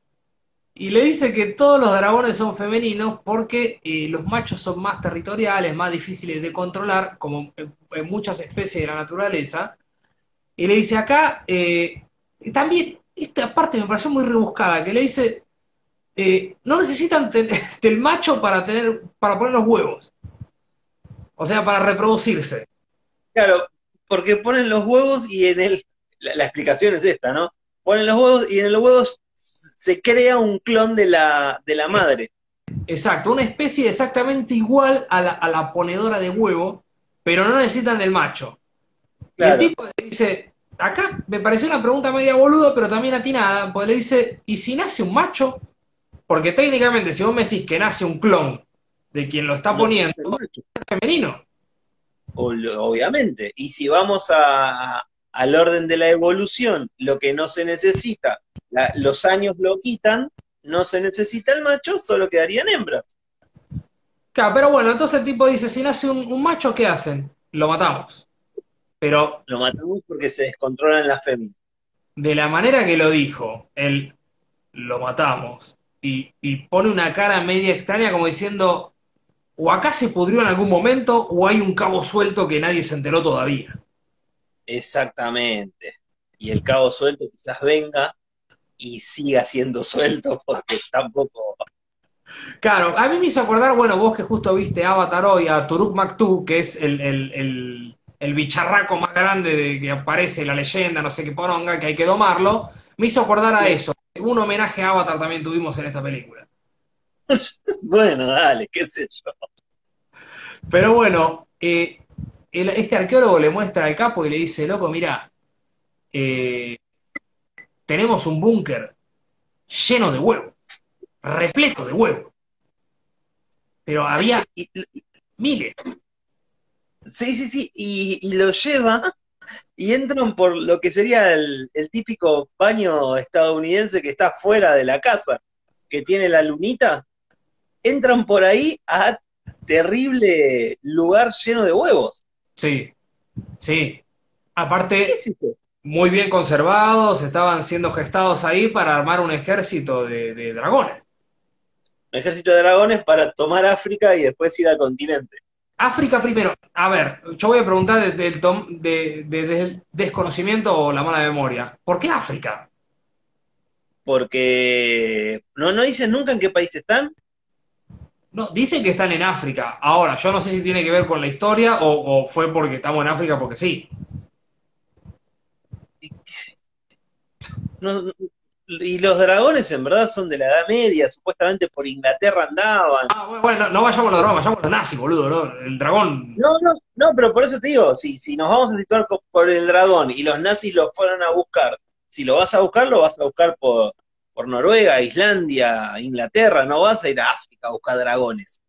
y le dice que todos los dragones son femeninos porque eh, los machos son más territoriales, más difíciles de controlar, como en, muchas especies de la naturaleza. Y le dice acá, eh, también, esta parte me pareció muy rebuscada, que le dice, eh, no necesitan del macho para tener, para poner los huevos. O sea, para reproducirse. Claro, porque ponen los huevos y en el, la, explicación es esta, ¿no? Ponen los huevos y en los huevos se crea un clon de la, de la madre. Exacto, una especie exactamente igual a la, a la ponedora de huevo, pero no necesitan del macho. Y el tipo le dice, acá me pareció una pregunta media boluda, pero también atinada, porque le dice, ¿y si nace un macho? Porque técnicamente, si vos me decís que nace un clon de quien lo está poniendo, es femenino. Obviamente. Y si vamos a, al orden de la evolución, lo que no se necesita, los años lo quitan, no se necesita el macho, solo quedarían hembras. Claro, pero bueno, entonces el tipo dice, si nace un, un macho, ¿qué hacen? Lo matamos. Pero Lo matamos porque se descontrolan las féminas. de la manera que lo dijo, él lo matamos y, y pone una cara media extraña como diciendo, o acá se pudrió en algún momento o hay un cabo suelto que nadie se enteró todavía. Exactamente. Y el cabo suelto quizás venga y siga siendo suelto porque tampoco. Claro, a mí me hizo acordar, bueno, vos que justo viste Avatar hoy, a Turuk Maktu, que es el, el, el, el bicharraco más grande de, que aparece en la leyenda, no sé qué poronga, que hay que domarlo, me hizo acordar a eso. Un homenaje a Avatar también tuvimos en esta película. Bueno, dale, qué sé yo. Pero bueno, eh, el- este arqueólogo le muestra al capo y le dice, loco, mira, eh, tenemos un búnker lleno de huevos, repleto de huevos. Pero había miles. sí, sí, sí. Y, y lo lleva y entran por lo que sería el, el típico baño estadounidense que está fuera de la casa, que tiene la lunita. Entran por ahí a terrible lugar lleno de huevos. Sí, sí. ¿Qué Aparte, es muy bien conservados, estaban siendo gestados ahí para armar un ejército de, de dragones. Un ejército de dragones para tomar África y después ir al continente. África primero. A ver, yo voy a preguntar desde el tom- de- de- desde el desconocimiento o la mala memoria. ¿Por qué África? Porque no, no dicen nunca en qué país están. No, dicen que están en África. Ahora, yo no sé si tiene que ver con la historia o, o fue porque estamos en África porque sí. No- y los dragones en verdad son de la Edad Media, supuestamente por Inglaterra andaban. Ah, bueno, no, vayamos a los dragones, vayamos a los nazis, boludo, ¿no? El dragón. No, no, no, pero por eso te digo, si, si nos vamos a situar por el dragón y los nazis lo fueron a buscar, si lo vas a buscar, lo vas a buscar por, por Noruega, Islandia, Inglaterra, no vas a ir a África a buscar dragones.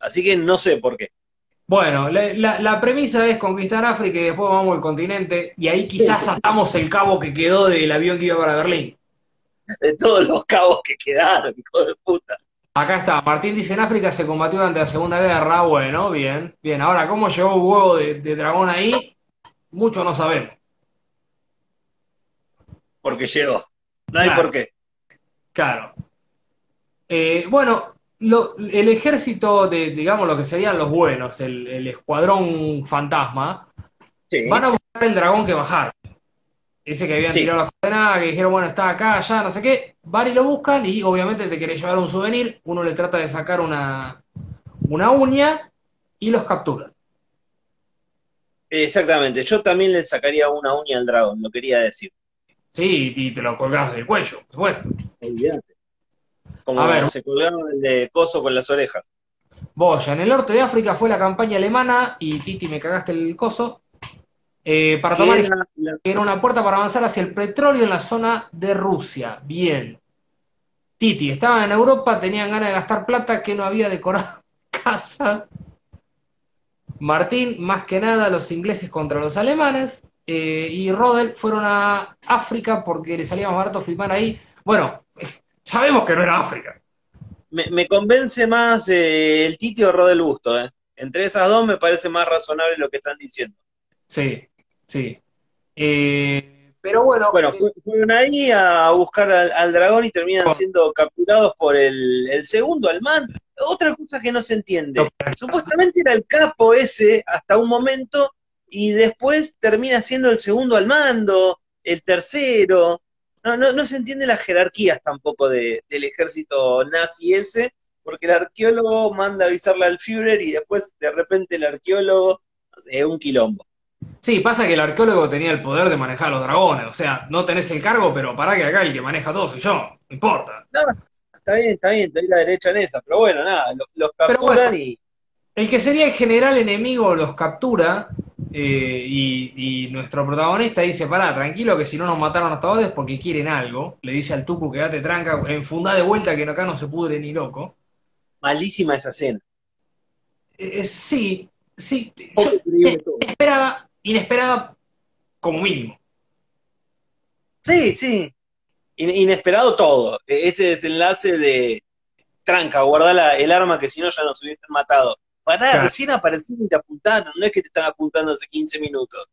Así que no sé por qué. Bueno, la, la- la premisa es conquistar África y después vamos al continente y ahí quizás atamos el cabo que quedó del avión que iba para Berlín. De todos los cabos que quedaron, hijo de puta. Acá está, Martín dice en África se combatió durante la Segunda Guerra, bueno, bien, bien. Ahora, ¿cómo llegó un huevo de, de dragón ahí? Mucho no sabemos. Porque llegó. No hay Claro. por qué. Claro. Eh, bueno, lo- el ejército de, digamos, lo que serían los buenos, el, el escuadrón fantasma, Sí. van a buscar el dragón que bajar. Ese que habían Sí. tirado las coordenadas, que dijeron, bueno, está acá, allá, no sé qué. Van y lo buscan y obviamente te querés llevar un souvenir. Uno le trata de sacar una, una uña y los capturan. Exactamente. Yo también le sacaría una uña al dragón, lo quería decir. Sí, y te lo colgás del cuello, por supuesto. Olvídate. Como A ver. se colgaron el de coso con las orejas. Boya, en el norte de África fue la campaña alemana y Titi me cagaste el coso. Eh, para tomar era la- era una puerta para avanzar hacia el petróleo en la zona de Rusia. Bien. Titi, estaban en Europa, tenían ganas de gastar plata que no había decorado casas. Martín, más que nada, los ingleses contra los alemanes. eh, y Rodel fueron a África porque le salía más barato filmar ahí. Bueno, sabemos que no era África. me, me convence más eh, el Titi o Rodel Busto. Eh. Entre esas dos me parece más razonable lo que están diciendo. Sí, sí. Eh, pero bueno, Bueno, eh, fu- fueron ahí a buscar al, al dragón y terminan siendo capturados por el, el segundo, al man. Otra cosa que no se entiende. Supuestamente era el capo ese hasta un momento y después termina siendo el segundo al mando, el tercero. No, no, no se entiende las jerarquías tampoco de- del ejército nazi ese, porque el arqueólogo manda avisarle al Führer y después de repente el arqueólogo es un quilombo. Sí, pasa que el arqueólogo tenía el poder de manejar los dragones, o sea, no tenés el cargo, pero pará que acá el que maneja todo soy yo, no importa. No, está bien, está bien, te la derecha en esa, pero bueno, nada, lo- los Pero capturan bueno. y El que sería el general enemigo los captura eh, y, y nuestro protagonista dice, pará, tranquilo que si no nos mataron hasta ahora es porque quieren algo, le dice al Tucu que date tranca, enfundá de vuelta que acá no se pudre ni loco. malísima esa escena. Eh, eh, sí, sí, yo- todo. Inesperada, como mínimo. Sí, sí. In- inesperado todo. E- Ese desenlace de, tranca, guardá el arma que si no ya nos hubiesen matado. Pará, Claro. recién aparecieron y te apuntaron, no es que te están apuntando hace 15 minutos.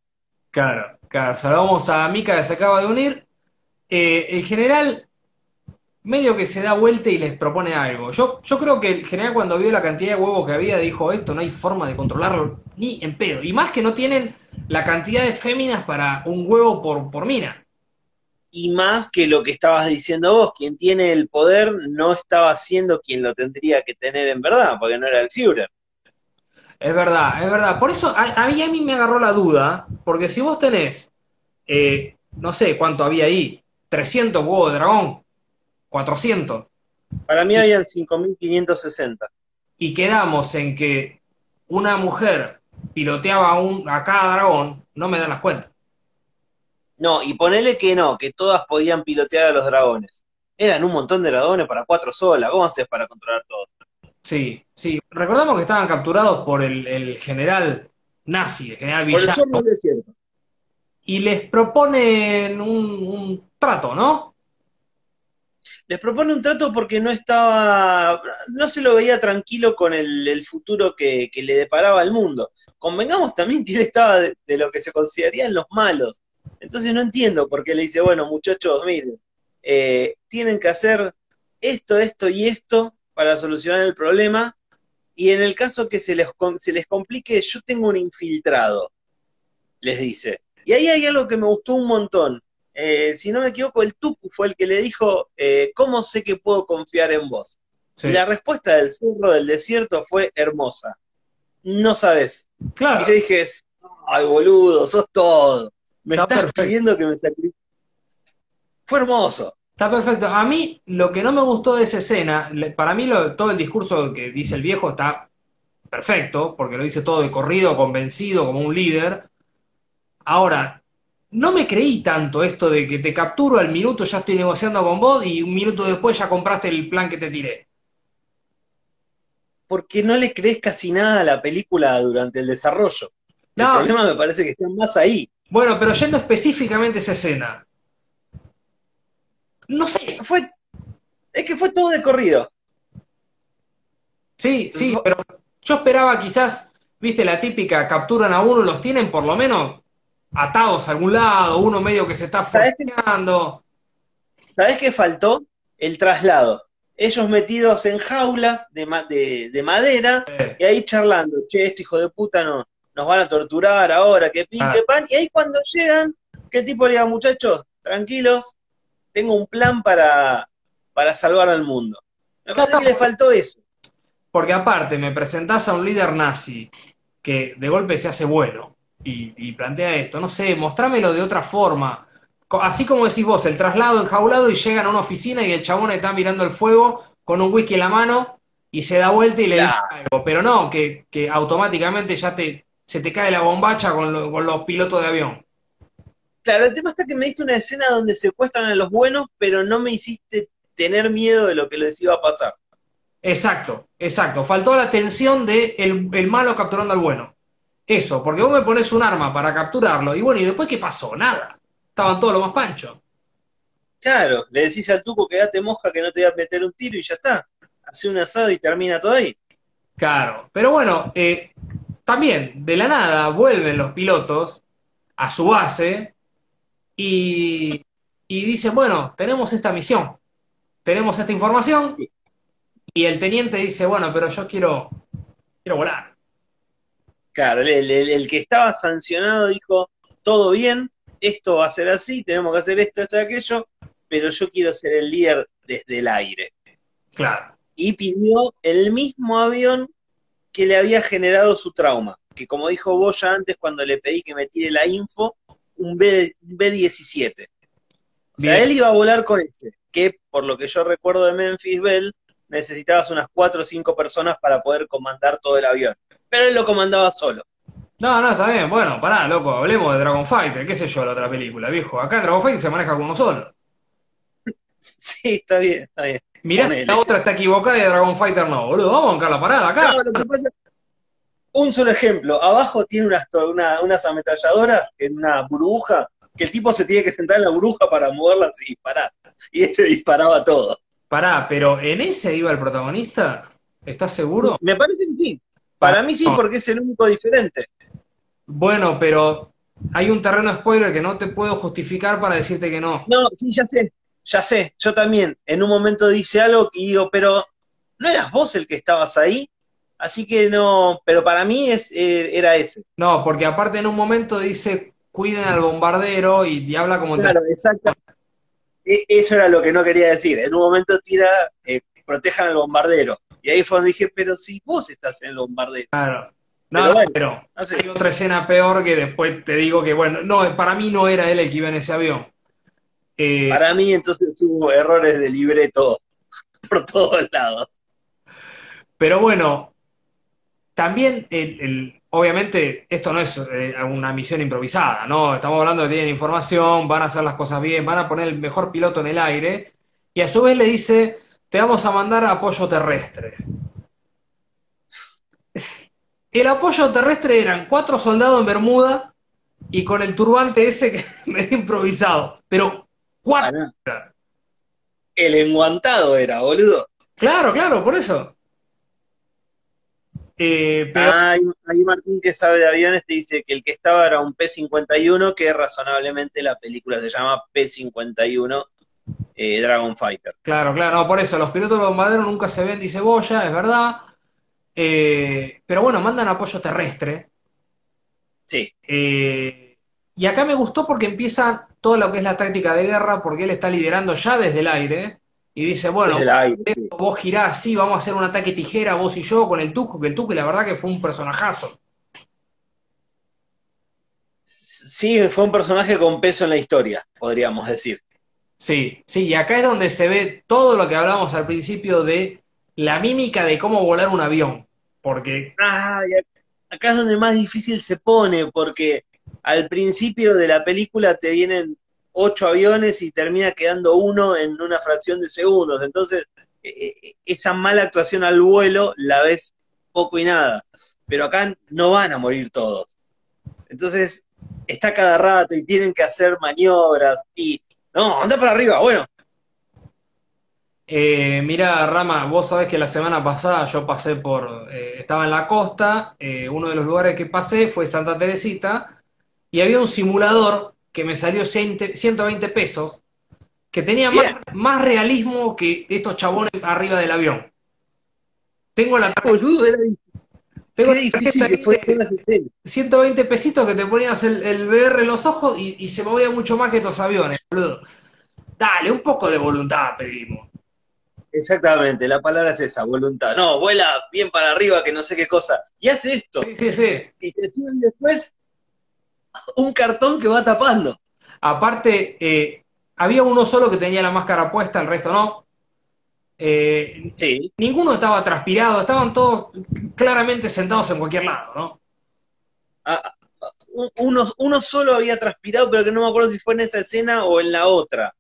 Claro, claro. Saludamos a Mika que se acaba de unir. Eh, el general medio que se da vuelta y les propone algo. Yo, yo creo que el general cuando vio la cantidad de huevos que había dijo esto no hay forma de controlarlo ni en pedo. Y más que no tienen la cantidad de féminas para un huevo por, por mina. Y más que lo que estabas diciendo vos, quien tiene el poder no estaba siendo quien lo tendría que tener en verdad, porque no era el Führer. Es verdad, es verdad. Por eso a, a mí, a mí me agarró la duda, porque si vos tenés, eh, no sé cuánto había ahí, 300 huevos de dragón, 400, Para mí habían 5.560. y quedamos en que una mujer piloteaba a, un, a cada dragón, no me dan las cuentas. No, y ponele que no, que todas podían pilotear a los dragones. Eran un montón de dragones para cuatro solas. ¿Cómo haces para controlar todo? Sí, sí. Recordamos que estaban capturados por el, el general nazi, el general Por el villano, del desierto. y les proponen un, un trato, ¿no? Les propone un trato porque no estaba, no se lo veía tranquilo con el, futuro que, le deparaba al mundo. Convengamos también que él estaba de, lo que se considerarían los malos. Entonces no entiendo por qué le dice, bueno, muchachos, miren, eh, tienen que hacer esto, esto y esto para solucionar el problema. Y en el caso que se les, se les complique, yo tengo un infiltrado, les dice. Y ahí hay algo que me gustó un montón. Eh, si no me equivoco, el Tucu fue el que le dijo, eh, ¿cómo sé que puedo confiar en vos? Sí. Y la respuesta del zurro del desierto fue hermosa. No sabes. Claro. Y yo dije, ay boludo, sos todo. Me Está estás perfecto. pidiendo que me sacrifique. Fue hermoso. Está perfecto. A mí lo que no me gustó de esa escena, para mí lo- todo el discurso que dice el viejo está perfecto, porque lo dice todo de corrido, convencido, como un líder. Ahora, no me creí tanto esto de que te capturo al minuto, ya estoy negociando con vos y un minuto después ya compraste el plan que te tiré. Porque no le crees casi nada a la película durante el desarrollo. El No. problema me parece que está más ahí. Bueno, pero yendo específicamente a esa escena. No sé, Fue, es que fue todo de corrido. Sí, sí, pero yo esperaba quizás, viste, la típica, capturan a uno, los tienen por lo menos atados a algún lado, uno medio que se está ¿Sabés qué? forceando. ¿Sabés qué faltó? El traslado. Ellos metidos en jaulas de, ma- de- de madera y ahí charlando. Che, este hijo de puta no, nos van a torturar ahora, que pin, Ah. que pan. Y ahí cuando llegan, el tipo le diga, muchachos, tranquilos, tengo un plan para, para salvar al mundo. Me parece que le faltó eso. porque aparte me presentás a un líder nazi que de golpe se hace bueno y, y plantea esto, no sé, mostrámelo de otra forma. Así como decís vos, el traslado enjaulado y llegan a una oficina y el chabón está mirando el fuego con un whisky en la mano y se da vuelta y le dice algo. Pero no, que, que automáticamente ya te, se te cae la bombacha con, lo- con los pilotos de avión. Claro, el tema está que me diste una escena donde secuestran a los buenos, pero no me hiciste tener miedo de lo que les iba a pasar. Exacto, exacto. Faltó la tensión de el, el malo capturando al bueno. Eso, porque vos me pones un arma para capturarlo y bueno, ¿y después qué pasó? Nada. Estaban todos los más panchos. Claro, le decís al tuco que date mosca que no te voy a meter un tiro y ya está. Hace un asado y termina todo ahí. Claro, pero bueno, eh, también de la nada vuelven los pilotos a su base y, y dicen, bueno, tenemos esta misión, tenemos esta información y el teniente dice, bueno, pero yo quiero, quiero volar. Claro, el, el- el que estaba sancionado dijo, todo bien, esto va a ser así, tenemos que hacer esto, esto y aquello, pero yo quiero ser el líder desde el aire. Claro, Y pidió el mismo avión que le había generado su trauma, que como dijo Boya antes cuando le pedí que me tire la info, un B, un B-17. O sea, él iba a volar con ese, que por lo que yo recuerdo de Memphis Bell, necesitabas unas cuatro o cinco personas para poder comandar todo el avión. Pero él lo comandaba solo. No, no, está bien. Bueno, pará, loco, hablemos de Dragon Fighter, qué sé yo, la otra película, viejo. Acá Dragon Fighter se maneja con uno solo. Sí, está bien, está bien. Mirá si Ponele. la otra está equivocada y Dragon Fighter no, boludo. Vamos a bancar la parada acá. No, lo que pasa- un solo ejemplo, abajo tiene unas, una- unas ametralladoras en una burbuja, que el tipo se tiene que sentar en la burbuja para moverlas y disparar. Y este disparaba todo. Pará, pero ¿en ese iba el protagonista? ¿Estás seguro? Me parece que sí. Para Ah, mí sí, no. porque es el único diferente. Bueno, pero hay un terreno spoiler que no te puedo justificar para decirte que no. No, sí, ya sé, ya sé. Yo también en un momento dice algo y digo, pero ¿no eras vos el que estabas ahí? Así que no, pero para mí es, eh, era ese. No, porque aparte en un momento dice cuiden al bombardero y, y habla como Claro, exacto. E- Eso era lo que no quería decir. En un momento tira, eh, protejan al bombardero. Y ahí fue donde dije, pero si vos estás en el bombardero. Claro. No, Pero no, bueno, pero hay otra escena peor que después te digo que, bueno, no, para mí no era él el que iba en ese avión. Eh, Para mí entonces hubo errores de libreto por todos lados. Pero bueno, también, el, el- obviamente, esto no es eh, una misión improvisada, ¿no? Estamos hablando de que tienen información, van a hacer las cosas bien, van a poner el mejor piloto en el aire, y a su vez le dice, te vamos a mandar apoyo terrestre. El apoyo terrestre eran cuatro soldados en Bermuda y con el turbante ese que medio improvisado, pero cuatro. El enguantado era, boludo. Claro, claro, por eso. Eh, pero Ah, ahí Martín, que sabe de aviones, te dice que el que estaba era un P-51, que razonablemente la película se llama P-51 eh, Dragon Fighter. Claro, claro, no, por eso, los pilotos de bombardero nunca se ven, dice Boya, es verdad. Eh, pero bueno, mandan apoyo terrestre. Sí, Eh, y acá me gustó porque empieza todo lo que es la táctica de guerra, porque él está liderando ya desde el aire. Y dice, bueno, aire. sí. vos girás así, vamos a hacer un ataque tijera, vos y yo, con el Tuco, que el Tuco, la verdad que fue un personajazo. Sí, fue un personaje con peso en la historia, podríamos decir. Sí, sí, y acá es donde se ve todo lo que hablamos al principio de la mímica de cómo volar un avión. Porque Ah, y ac- acá es donde más difícil se pone, porque al principio de la película te vienen ocho aviones y termina quedando uno en una fracción de segundos. Entonces, eh, eh, esa mala actuación al vuelo la ves poco y nada. Pero acá no van a morir todos. Entonces, está cada rato y tienen que hacer maniobras y, no, anda para arriba, bueno. Eh, mira, Rama, vos sabés que la semana pasada yo pasé por, eh, estaba en la costa, eh, uno de los lugares que pasé fue Santa Teresita, y había un simulador que me salió 100 120 pesos, que tenía más, realismo que estos chabones arriba del avión. Tengo la Boludo, era. Tengo Qué la difícil tarjeta que ahí fue de hacer las escenas. 120 pesitos que te ponías el, el VR en los ojos y, y se movía mucho más que estos aviones, boludo. Dale, un poco de voluntad pedimos. Exactamente, la palabra es esa, voluntad. No, vuela bien para arriba, que no sé qué cosa. Y hace esto. Sí, sí, sí. Y te suben después un cartón que va tapando. Aparte, eh, había uno solo que tenía la máscara puesta, el resto no. Eh, Sí. ninguno estaba transpirado, estaban todos claramente sentados en cualquier lado, ¿no? Ah, ah, uno, uno solo había transpirado, pero que no me acuerdo si fue en esa escena o en la otra.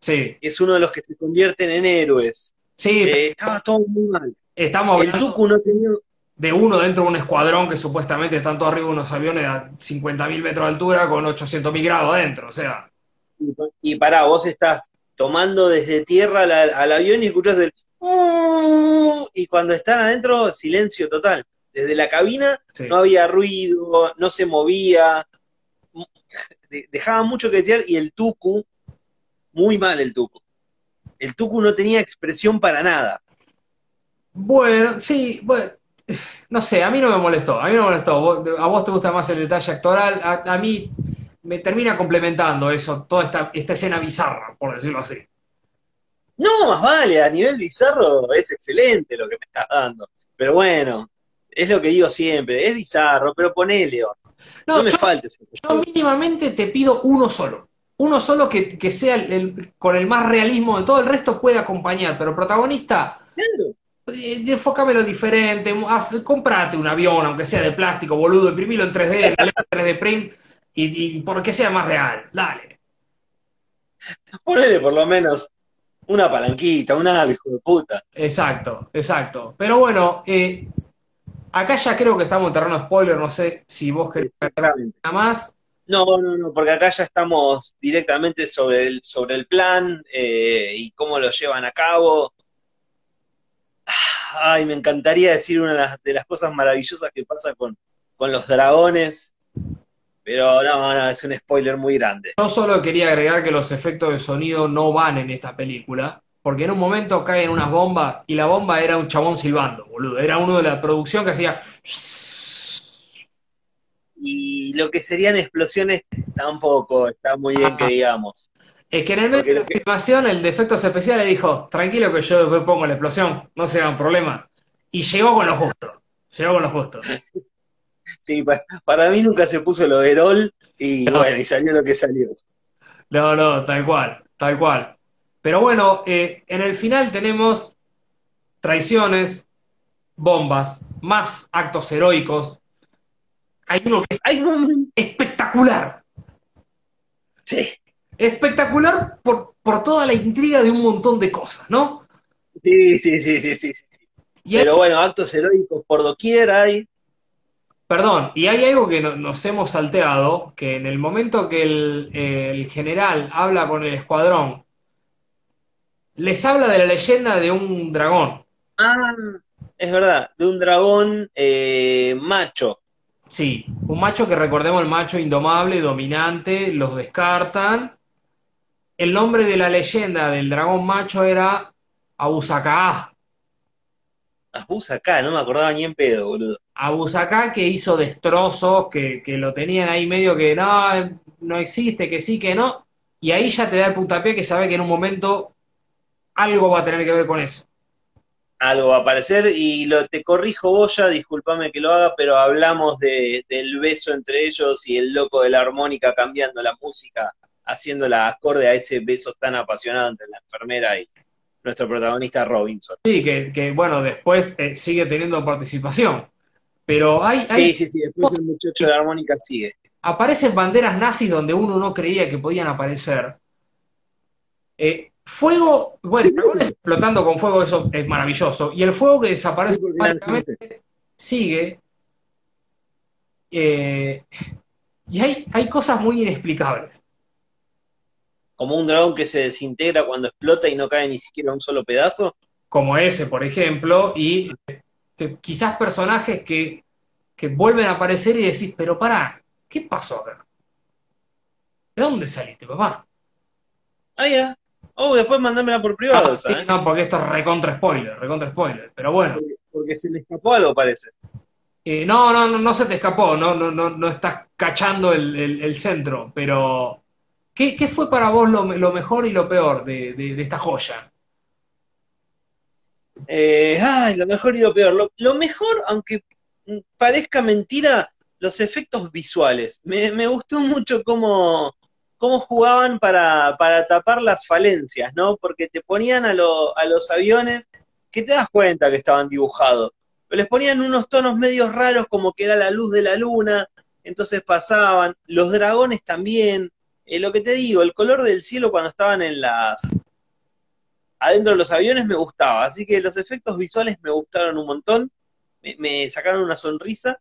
Sí, Es uno de los que se convierten en héroes. sí, Eh, estaba todo muy mal. estamos El hablando Tucu no tenía. de uno dentro de un escuadrón que supuestamente están todos arriba de unos aviones a 50.000 metros de altura con 800.000 grados adentro, o sea, Y, y pará, vos estás tomando desde tierra la- al avión y escuchás el. "Uh", y cuando están adentro, silencio total. Desde la cabina sí. no había ruido, no se movía, de- dejaba mucho que desear y el Tucu, muy mal el Tucu. El Tucu no tenía expresión para nada. Bueno, sí, bueno, no sé, a mí no me molestó, a mí no me molestó. A vos te gusta más el detalle actoral, a, a mí me termina complementando eso, toda esta, esta escena bizarra, por decirlo así. No, más vale, a nivel bizarro es excelente lo que me estás dando. Pero bueno, es lo que digo siempre, es bizarro, pero ponele, no, No, me yo, faltes. yo mínimamente te pido uno solo. Uno solo que, que sea el, el- con el más realismo de todo, el resto puede acompañar, pero protagonista, Claro. eh, enfócamelo diferente, haz- comprate un avión, aunque sea de plástico, boludo, imprimilo en 3D, en 3D print, y, y porque sea más real, dale. Ponele por lo menos una palanquita, un algo, hijo de puta. Exacto, exacto. Pero bueno, eh, acá ya creo que estamos en terreno spoiler, no sé si vos querés nada más. No, no, no, porque acá ya estamos directamente sobre el, sobre el plan eh, y cómo lo llevan a cabo. Ay, me encantaría decir una de las, de las cosas maravillosas que pasa con, con los dragones, pero no, no, es un spoiler muy grande. Yo solo quería agregar que los efectos de sonido no van en esta película, porque en un momento caen unas bombas y la bomba era un chabón silbando, boludo. Era uno de la producción que hacía... Y lo que serían explosiones tampoco está muy bien que digamos. Es que en el medio de la filmación el de efectos especiales dijo, tranquilo que yo pongo la explosión, no se hagan problema. Y llegó con lo justo, llegó con lo justo. Sí, pa- para mí nunca se puso el overall y No. bueno, y salió lo que salió. No, no, tal cual, tal cual. Pero bueno, eh, en el final tenemos traiciones, bombas, más actos heroicos. Hay uno que es Hay momentos. espectacular, Sí, espectacular por, por toda la intriga de un montón de cosas, ¿no? sí, sí, sí, sí, sí. sí. Y hay- Pero bueno, actos heroicos por doquier hay. Perdón, y hay algo que no- nos hemos salteado, que en el momento que el, el general habla con el escuadrón, les habla de la leyenda de un dragón. Ah, es verdad, de un dragón eh, macho. Sí, un macho que recordemos el macho indomable, dominante, los descartan. El nombre de la leyenda del dragón macho era Abusacá. Abusa acá, no me acordaba ni en pedo, boludo. Abusacá que hizo destrozos, que, que lo tenían ahí medio que no, no existe, que sí, que no. Y ahí ya te da el puntapié que sabe que en un momento algo va a tener que ver con eso. Algo va a aparecer y lo te corrijo vos ya, discúlpame que lo haga, pero hablamos de, del beso entre ellos y el loco de la armónica cambiando la música, haciéndola acorde a ese beso tan apasionado entre la enfermera y nuestro protagonista Robinson. Sí, que, que, bueno, después eh, sigue teniendo participación. Pero hay, hay, Sí, sí, sí, después el muchacho de la armónica sigue. aparecen banderas nazis donde uno no creía que podían aparecer. Eh, fuego, bueno, Sí. explotando con fuego, eso es maravilloso. Y el fuego que desaparece Sí, sigue. Eh, y hay, hay cosas muy inexplicables. Como un dragón que se desintegra cuando explota y no cae ni siquiera un solo pedazo. como ese, por ejemplo, y este, quizás personajes que, que vuelven a aparecer y decís, pero pará, ¿qué pasó acá? ¿De dónde saliste, papá? Ah, ya. Oh, después mandámela por privado, Ah, sí, ¿eh? no, porque esto es recontra spoiler, recontra spoiler, pero bueno. Porque, porque se le escapó algo, parece. Eh, no, no, no, no se te escapó, no, no, no, no estás cachando el, el- el centro, pero ¿qué, fue para vos lo, mejor y lo peor de, esta joya? Eh, ay, lo mejor y lo peor. Lo, mejor, aunque parezca mentira, los efectos visuales. Me, me gustó mucho cómo, cómo jugaban para, para tapar las falencias, ¿no? Porque te ponían a, lo- a los aviones que te das cuenta que estaban dibujados. Pero les ponían unos tonos medios raros como que era la luz de la luna, entonces pasaban. Los dragones también. Eh, lo que te digo, el color del cielo cuando estaban en las, adentro de los aviones me gustaba, así que los efectos visuales me gustaron un montón, me, sacaron una sonrisa,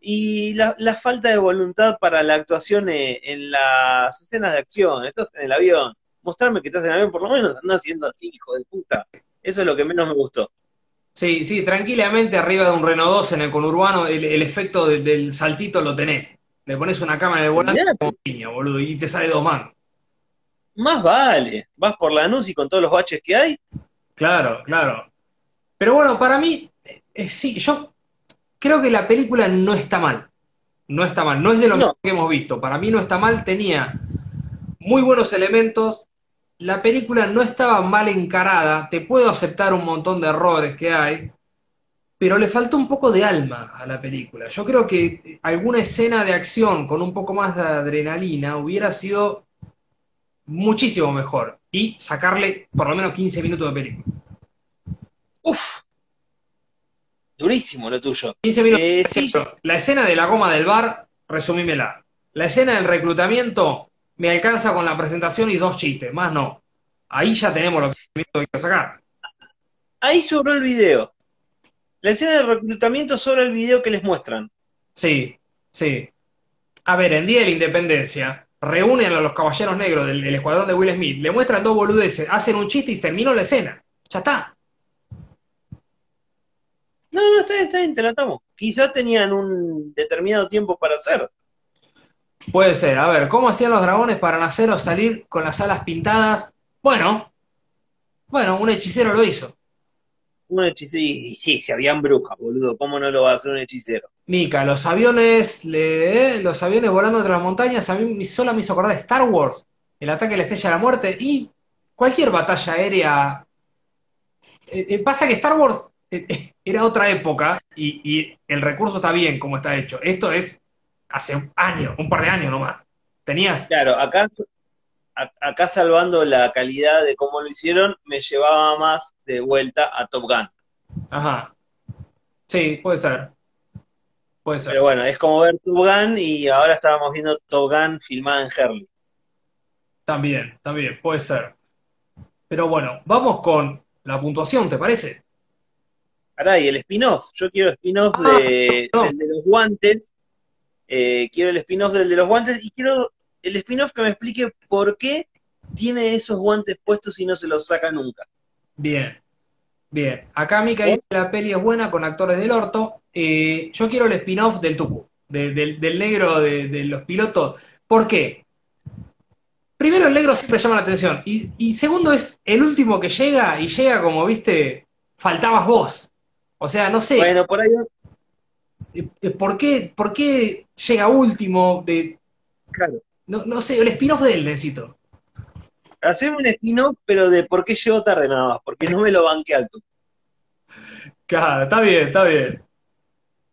y la, la falta de voluntad para la actuación eh, en las escenas de acción, estás en el avión, mostrarme que estás en el avión, por lo menos anda haciendo así, hijo de puta, eso es lo que menos me gustó. Sí, sí, tranquilamente arriba de un Renault 2 en el conurbano, el, el efecto del, del saltito lo tenés. Le pones una cámara en el volante como piña, boludo, y te sale dos manos. Más vale, vas por la NUS y con todos los baches que hay, Claro, claro. Pero bueno, para mí, eh, sí, yo creo que la película no está mal. No está mal, no es de lo No. mejor que hemos visto. Para mí no está mal, tenía muy buenos elementos. La película no estaba mal encarada, te puedo aceptar un montón de errores que hay, pero le faltó un poco de alma a la película. Yo creo que alguna escena de acción con un poco más de adrenalina hubiera sido muchísimo mejor y sacarle por lo menos 15 minutos de película. uff, durísimo lo tuyo. 15 minutos. Eh, sí. La escena de la goma del bar, resumímela. La escena del reclutamiento me alcanza con la presentación y dos chistes, más no. Ahí ya tenemos lo que quiero sacar. Ahí sobró el video. La escena de reclutamiento sobra el video que les muestran. Sí, sí. A ver, en Día de la Independencia, reúnen a los caballeros negros del, del escuadrón de Will Smith, le muestran dos boludeces, hacen un chiste y terminó la escena. Ya está. No, no, está bien, está bien, te la tomo. Quizás tenían un determinado tiempo para hacer. Puede ser. A ver, ¿cómo hacían los dragones para nacer o salir con las alas pintadas? Bueno, bueno, un hechicero lo hizo. Un hechicero, y sí, si habían brujas, boludo, ¿cómo no lo va a hacer un hechicero? Mica, los aviones, le- eh, los aviones volando entre las montañas, a mí solo me hizo acordar de Star Wars, el ataque a la estrella de la muerte y cualquier batalla aérea. Eh, eh, pasa que Star Wars eh, era otra época y, y el recurso está bien como está hecho. Esto es hace años, un par de años nomás. Tenías, Claro, acá, a- acá salvando la calidad de cómo lo hicieron, me llevaba más de vuelta a Top Gun. ajá. Sí, puede ser. Puede ser. Pero bueno, es como ver Top Gun y ahora estábamos viendo Top Gun filmada en Herley. También, también, puede ser. Pero bueno, vamos con la puntuación, ¿te parece? Pará, y el spin-off. Yo quiero spin-off Ah, de, no. del de los guantes. Eh, quiero el spin-off del de los guantes y quiero el spin-off que me explique por qué tiene esos guantes puestos y no se los saca nunca. Bien, bien. Acá Mika dice que la peli es buena con actores del orto. Eh, yo quiero el spin-off del Tucu, de- del, del negro de, de los pilotos. ¿Por qué? Primero, el negro siempre llama la atención. Y, y segundo, es el último que llega y llega como, viste, faltabas vos. O sea, no sé, Bueno, por ahí, eh, eh, ¿por qué, por qué llega último? De, claro. No, no sé, el spin-off de él necesito. Hacemos un spin-off, pero de por qué llegó tarde nada más, porque no me lo banqué alto. Claro, está bien, está bien.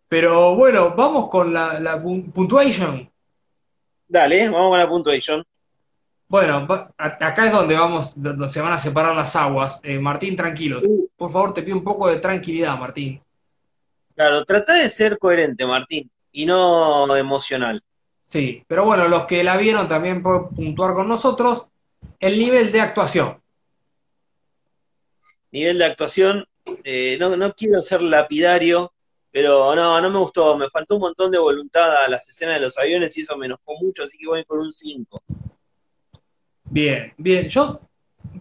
Pero bueno, vamos con la, la pun- puntuation. Dale, vamos con la puntuation. Bueno, acá es donde vamos, donde se van a separar las aguas. Eh, Martín, tranquilo. Uh, Por favor, te pido un poco de tranquilidad, Martín. claro, trata de ser coherente, Martín, y no emocional. Sí, pero bueno, los que la vieron también pueden puntuar con nosotros. El nivel de actuación. Nivel de actuación, eh, no, no quiero ser lapidario, pero no, no me gustó. Me faltó un montón de voluntad a las escenas de los aviones y eso me enojó mucho, así que voy con un 5. Bien, bien. Yo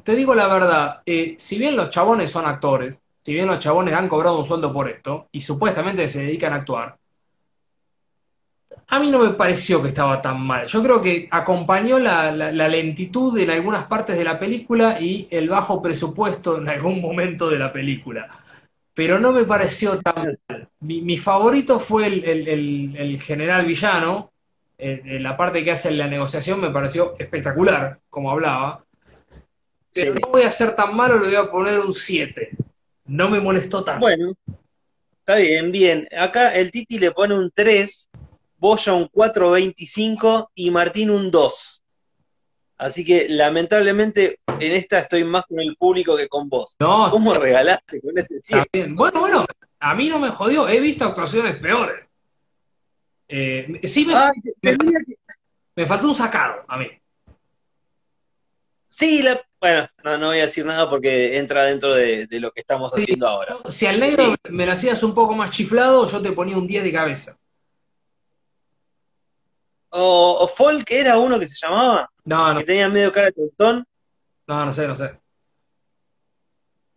te digo la verdad, eh, si bien los chabones son actores, si bien los chabones han cobrado un sueldo por esto y supuestamente se dedican a actuar, a mí no me pareció que estaba tan mal. Yo creo que acompañó la, la- la lentitud en algunas partes de la película y el bajo presupuesto en algún momento de la película. Pero no me pareció tan mal. Mi, mi favorito fue el, el- el- el general villano. La parte que hace en la negociación me pareció espectacular, como hablaba. Pero Sí. no voy a ser tan malo, le voy a poner un 7. No me molestó tanto. Bueno, está bien, bien. Acá el Titi le pone un 3, Boya un 4.25 y Martín un 2. Así que lamentablemente en esta estoy más con el público que con vos. no, ¿Cómo regalaste con ese 100? Está bien. Bueno, bueno, a mí no me jodió, he visto actuaciones peores. Eh, sí me, Ay, que- me faltó un sacado a mí. Sí, la... bueno, no, no voy a decir nada porque entra dentro de, de lo que estamos Sí. haciendo ahora. Si al negro me lo hacías un poco más chiflado, yo te ponía un 10 de cabeza. O, o Folk era uno que se llamaba, No, no, que tenía medio cara de tontón. no, no sé, no sé.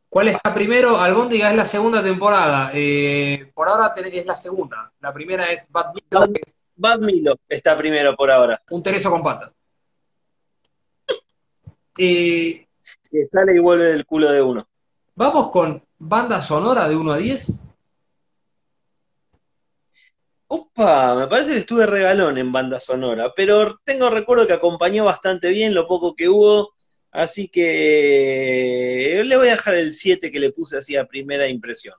¿Cuál está primero? Albóndiga es la segunda temporada. Eh, por ahora es la segunda. La primera es Bad Milo, Bad Milo está primero por ahora, un tereso con patas. Eh, que sale y vuelve del culo de uno. vamos con banda sonora de 1 a 10. Opa, me parece que estuve regalón en banda sonora, pero tengo recuerdo que acompañó bastante bien lo poco que hubo, así que le voy a dejar el 7 que le puse así a primera impresión.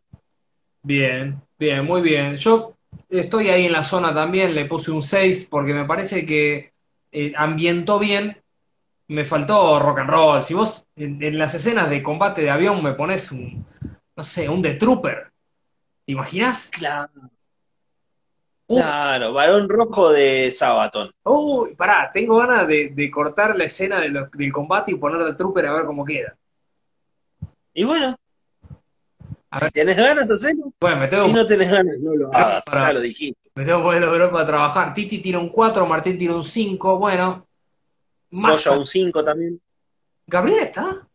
Bien, bien, muy bien. Yo estoy ahí en la zona también, le puse un 6 porque me parece que eh, ambientó bien. Me faltó rock and roll. Si vos en, en las escenas de combate de avión me pones un, no sé, un The Trooper, ¿te imaginás? Claro, claro, varón rojo de Sabaton. uy, pará, tengo ganas de, de cortar la escena de lo- del combate y poner The Trooper a ver cómo queda. Y bueno, A si ver. tenés ganas, hacelo. Bueno, me tengo, Si no tenés ganas, no lo hagas. Para- Ya lo dijiste. me tengo que poner los para trabajar. Titi tira un 4, Martín tira un 5. Bueno, más. Goya un 5 también. ¿Gabriela está?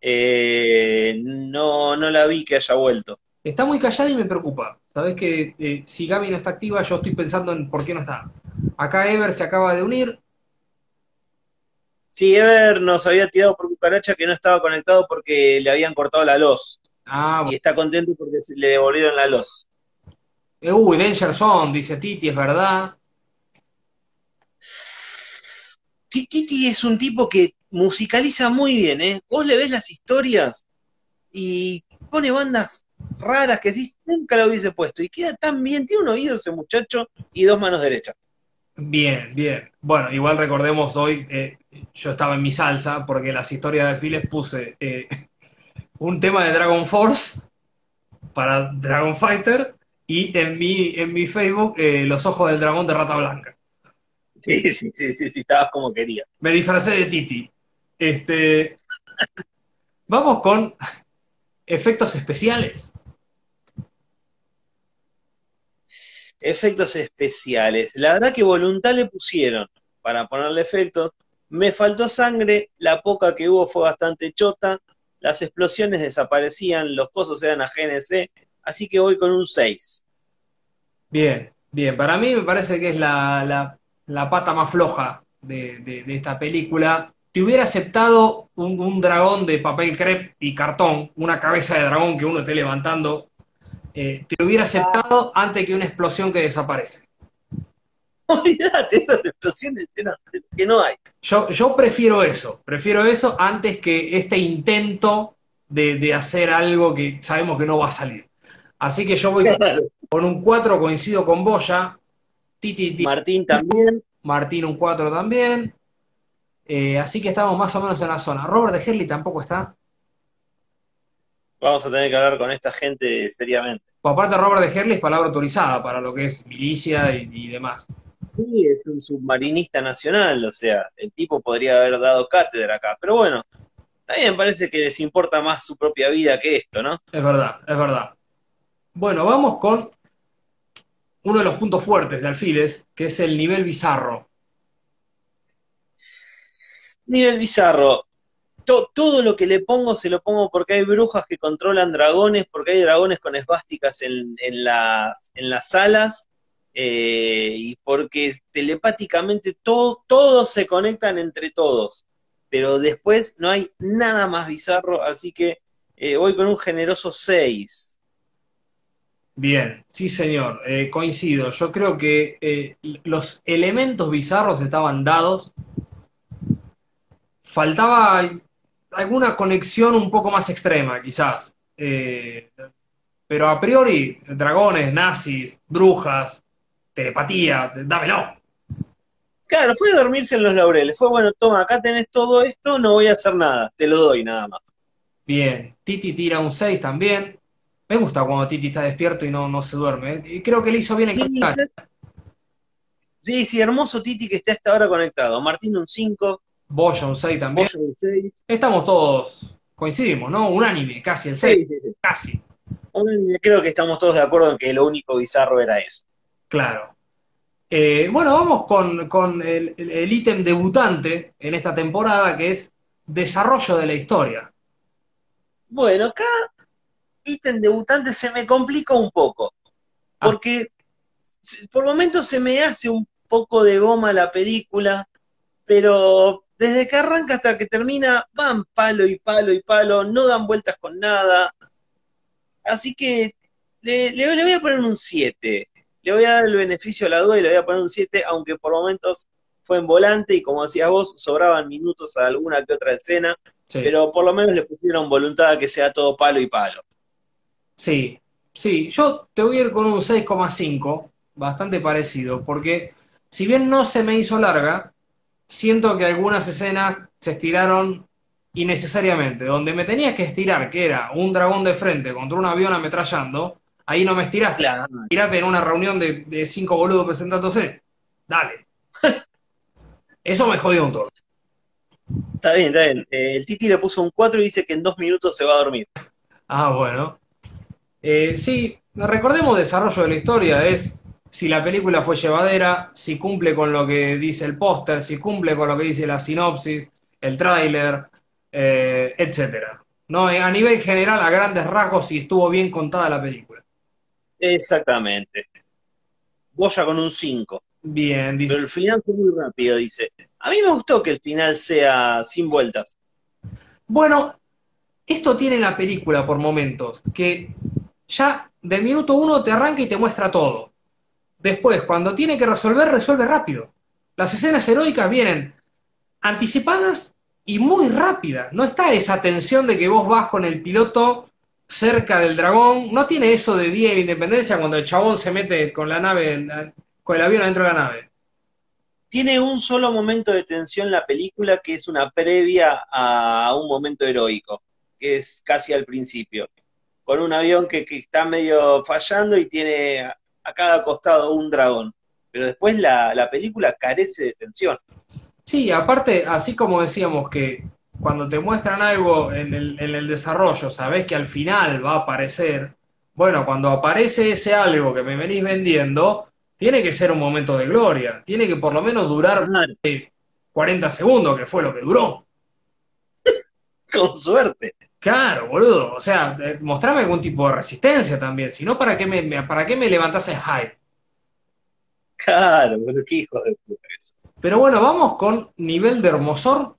Eh, no, no la vi que haya vuelto. Está muy callada y me preocupa. Sabes que eh, si Gaby no está activa, yo estoy pensando en por qué no está. Acá Ever se acaba de unir. Sí, Ever nos había tirado por cucaracha que no estaba conectado porque le habían cortado la luz. Ah, Y está contento porque se le devolvieron la luz. eh, uy, Danger Zone, dice Titi, es verdad. Ti- Titi es un tipo que musicaliza muy bien, ¿eh? Vos le ves las historias y pone bandas raras que sí, nunca la hubiese puesto. Y queda tan bien, tiene un oído ese muchacho y dos manos derechas. Bien, bien. Bueno, igual recordemos hoy, eh, yo estaba en mi salsa porque las historias de Files puse eh, un tema de Dragon Force para Dragon Fighter y en mi, en mi Facebook eh, Los Ojos del Dragón de Rata Blanca. Sí, sí, sí, sí, sí, estabas como quería. Me disfracé de Titi. Este, vamos con efectos especiales. Efectos especiales. La verdad que voluntad le pusieron para ponerle efectos. Me faltó sangre, la poca que hubo fue bastante chota, las explosiones desaparecían, los cosos eran a GNC, así que voy con un 6. Bien, bien. Para mí me parece que es la, la- la pata más floja de, de- esta película. Te hubiera aceptado un, un dragón de papel crepe y cartón, una cabeza de dragón que uno esté levantando. Eh, te hubiera aceptado antes que una explosión que desaparece. Olvídate, esas explosiones que no hay. Yo, yo prefiero eso, prefiero eso antes que este intento de, de hacer algo que sabemos que no va a salir. Así que yo voy con un 4, coincido con Boya. Titi, Titi, Martín también. Martín un 4 también. Eh, así que estamos más o menos en la zona. Robert de Herley tampoco está. Vamos a tener que hablar con esta gente seriamente. Por aparte, Robert de Herley es palabra autorizada para lo que es milicia y, y demás. Sí, es un submarinista nacional, o sea, el tipo podría haber dado cátedra acá. Pero bueno, también parece que les importa más su propia vida que esto, ¿no? Es verdad, es verdad. Bueno, vamos con uno de los puntos fuertes de Alfiles, que es el nivel bizarro. Nivel bizarro. To- todo lo que le pongo se lo pongo porque hay brujas que controlan dragones, porque hay dragones con esvásticas en, en las, en las salas, eh, y porque telepáticamente todo, todos se conectan entre todos. Pero después no hay nada más bizarro, así que eh, voy con un generoso 6. Bien, sí señor, eh, coincido. Yo creo que los elementos bizarros estaban dados. Faltaba alguna conexión un poco más extrema, quizás. Eh, pero a priori, dragones, nazis, brujas, telepatía, dámelo. Claro, fue dormirse en los laureles. Fue bueno, toma, acá tenés todo esto, no voy a hacer nada, te lo doy nada más. Bien, Titi tira un 6 también. Me gusta cuando Titi está despierto y no, no se duerme. ¿eh? Y creo que le hizo bien en Sí, sí, hermoso Titi que está hasta ahora conectado. Martín un 5, Boya un 6 también. Boya un 6. Estamos todos, coincidimos, ¿no? Unánime, casi el 6, Sí, sí, sí. casi. Creo que estamos todos de acuerdo en que lo único bizarro era eso. Claro. Eh, bueno, vamos con, con el ítem debutante en esta temporada, que es desarrollo de la historia. Bueno, acá, ítem debutante se me complica un poco. Porque se- por momentos se me hace un poco de goma la película, pero desde que arranca hasta que termina, van palo y palo y palo, no dan vueltas con nada. Así que le, le- le voy a poner un 7. Le voy a dar el beneficio a la duda y le voy a poner un 7, aunque por momentos fue en volante y como decías vos, sobraban minutos a alguna que otra escena, Sí, pero por lo menos le pusieron voluntad a que sea todo palo y palo. sí, sí. Yo te voy a ir con un 6,5, bastante parecido, porque si bien no se me hizo larga, siento que algunas escenas se estiraron innecesariamente. Donde me tenías que estirar, que era un dragón de frente contra un avión ametrallando, ahí no me estiraste. Claro. Tirate en una reunión de, de cinco boludos presentándose. Dale. Eso me jodió un toque. Está bien, está bien. Eh, el Titi le puso un 4 y dice que en dos minutos se va a dormir. Ah, bueno. Eh, sí, recordemos desarrollo de la historia, es si la película fue llevadera, si cumple con lo que dice el póster, si cumple con lo que dice la sinopsis, el tráiler, eh, etcétera. ¿No? A nivel general, a grandes rasgos, si estuvo bien contada la película. Exactamente. Goya con un 5. Bien, dice. Pero el final fue muy rápido, dice. A mí me gustó que el final sea sin vueltas. Bueno, esto tiene la película por momentos, que ya del minuto uno te arranca y te muestra todo. Después, cuando tiene que resolver, resuelve rápido. Las escenas heroicas vienen anticipadas y muy rápidas. No está esa tensión de que vos vas con el piloto cerca del dragón. No tiene eso de Día de Independencia cuando el chabón se mete con la nave, con el avión adentro de la nave. Tiene un solo momento de tensión la película que es una previa a un momento heroico, que es casi al principio. Con un avión que está medio fallando y tiene a cada costado un dragón. Pero después la, la película carece de tensión. Sí, aparte, así como decíamos que cuando te muestran algo en el, en el desarrollo, sabés que al final va a aparecer, bueno, cuando aparece ese algo que me venís vendiendo, tiene que ser un momento de gloria, tiene que por lo menos durar Claro. 40 segundos, que fue lo que duró. Con suerte. Claro, boludo, o sea, eh, mostrame algún tipo de resistencia también, si no, ¿para qué me, me- para qué me levantás el hype? Claro, pero qué hijo de puta que es. Pero bueno, vamos con nivel de hermosor.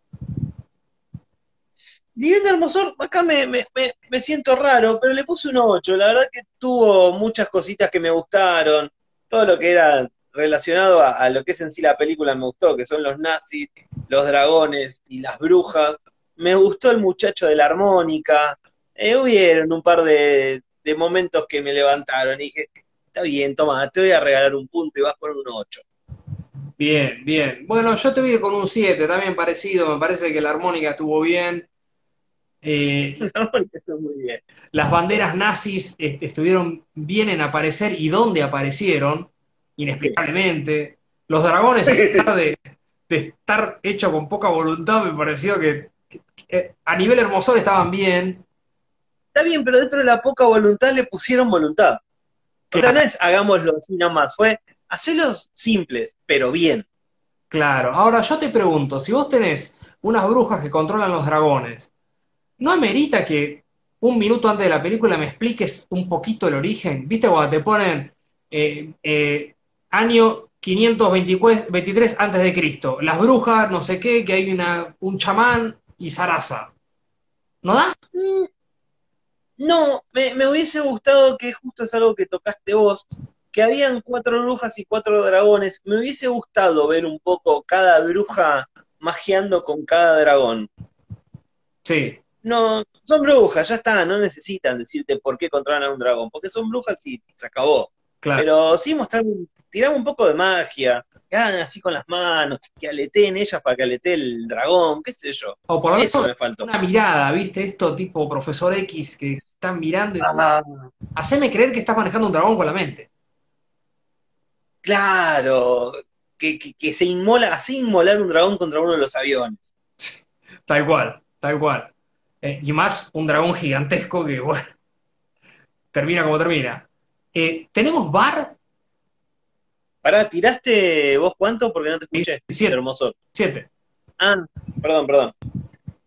Nivel de Hermosor, acá me, me, me, me siento raro, pero le puse un 8. La verdad que tuvo muchas cositas que me gustaron. Todo lo que era relacionado a, a lo que es en sí la película me gustó, que son los nazis, los dragones y las brujas. Me gustó el muchacho de la armónica. Eh, hubieron un par de, de momentos que me levantaron y dije, está bien, toma, te voy a regalar un punto y vas con un 8. Bien, bien. Bueno, yo te vi con un 7, también parecido, me parece que la armónica estuvo bien. Eh, La armónica está muy bien. las banderas nazis est- estuvieron bien en aparecer y dónde aparecieron, inexplicablemente. Los dragones, a pesar de, de estar hecho con poca voluntad, me pareció que, que a nivel hermosor estaban bien. Está bien, pero dentro de la poca voluntad le pusieron voluntad. O sea, no es hagámoslo así nomás, fue hacerlos simples, pero bien. Claro. Ahora yo te pregunto, si vos tenés unas brujas que controlan los dragones, ¿no amerita que un minuto antes de la película me expliques un poquito el origen? ¿Viste cuando te ponen eh, eh, año 523 antes de Cristo, las brujas, no sé qué, que hay una, un chamán y zaraza? ¿No da? Mm, No, me, me hubiese gustado que justo es algo que tocaste vos, que habían cuatro brujas y cuatro dragones. Me hubiese gustado ver un poco cada bruja magiando con cada dragón. Sí, No, son brujas, ya está, no necesitan decirte por qué controlan a un dragón, porque son brujas y se acabó. claro. Pero sí mostrar, un- tirar un poco de magia, que hagan así con las manos, que aleteen ellas para que aletee el dragón, qué sé yo. O por lo Eso menos me faltó. una mirada, ¿viste? Esto tipo profesor X que están mirando y Ah, haceme creer que estás manejando un dragón con la mente. claro, que, que, que se inmola, así inmolar un dragón contra uno de los aviones. Tal cual, tal cual. Eh, y más un dragón gigantesco que, bueno, termina como termina. Eh, ¿tenemos bar? Pará, ¿tiraste vos cuánto? Porque no te escuché. Siete. Hermoso. Siete. Ah, perdón, perdón.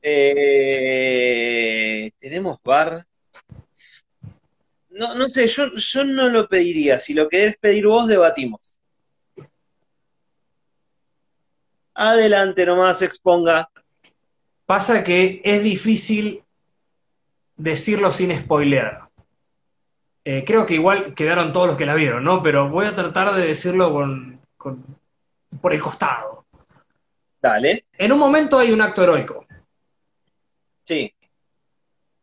Eh, ¿tenemos bar? No, no sé, yo, yo no lo pediría. Si lo querés pedir vos, debatimos. Adelante nomás, exponga. Pasa que es difícil decirlo sin spoilear. Eh, creo que igual quedaron todos los que la vieron, ¿no? Pero voy a tratar de decirlo con, con- por el costado. Dale. En un momento hay un acto heroico. Sí,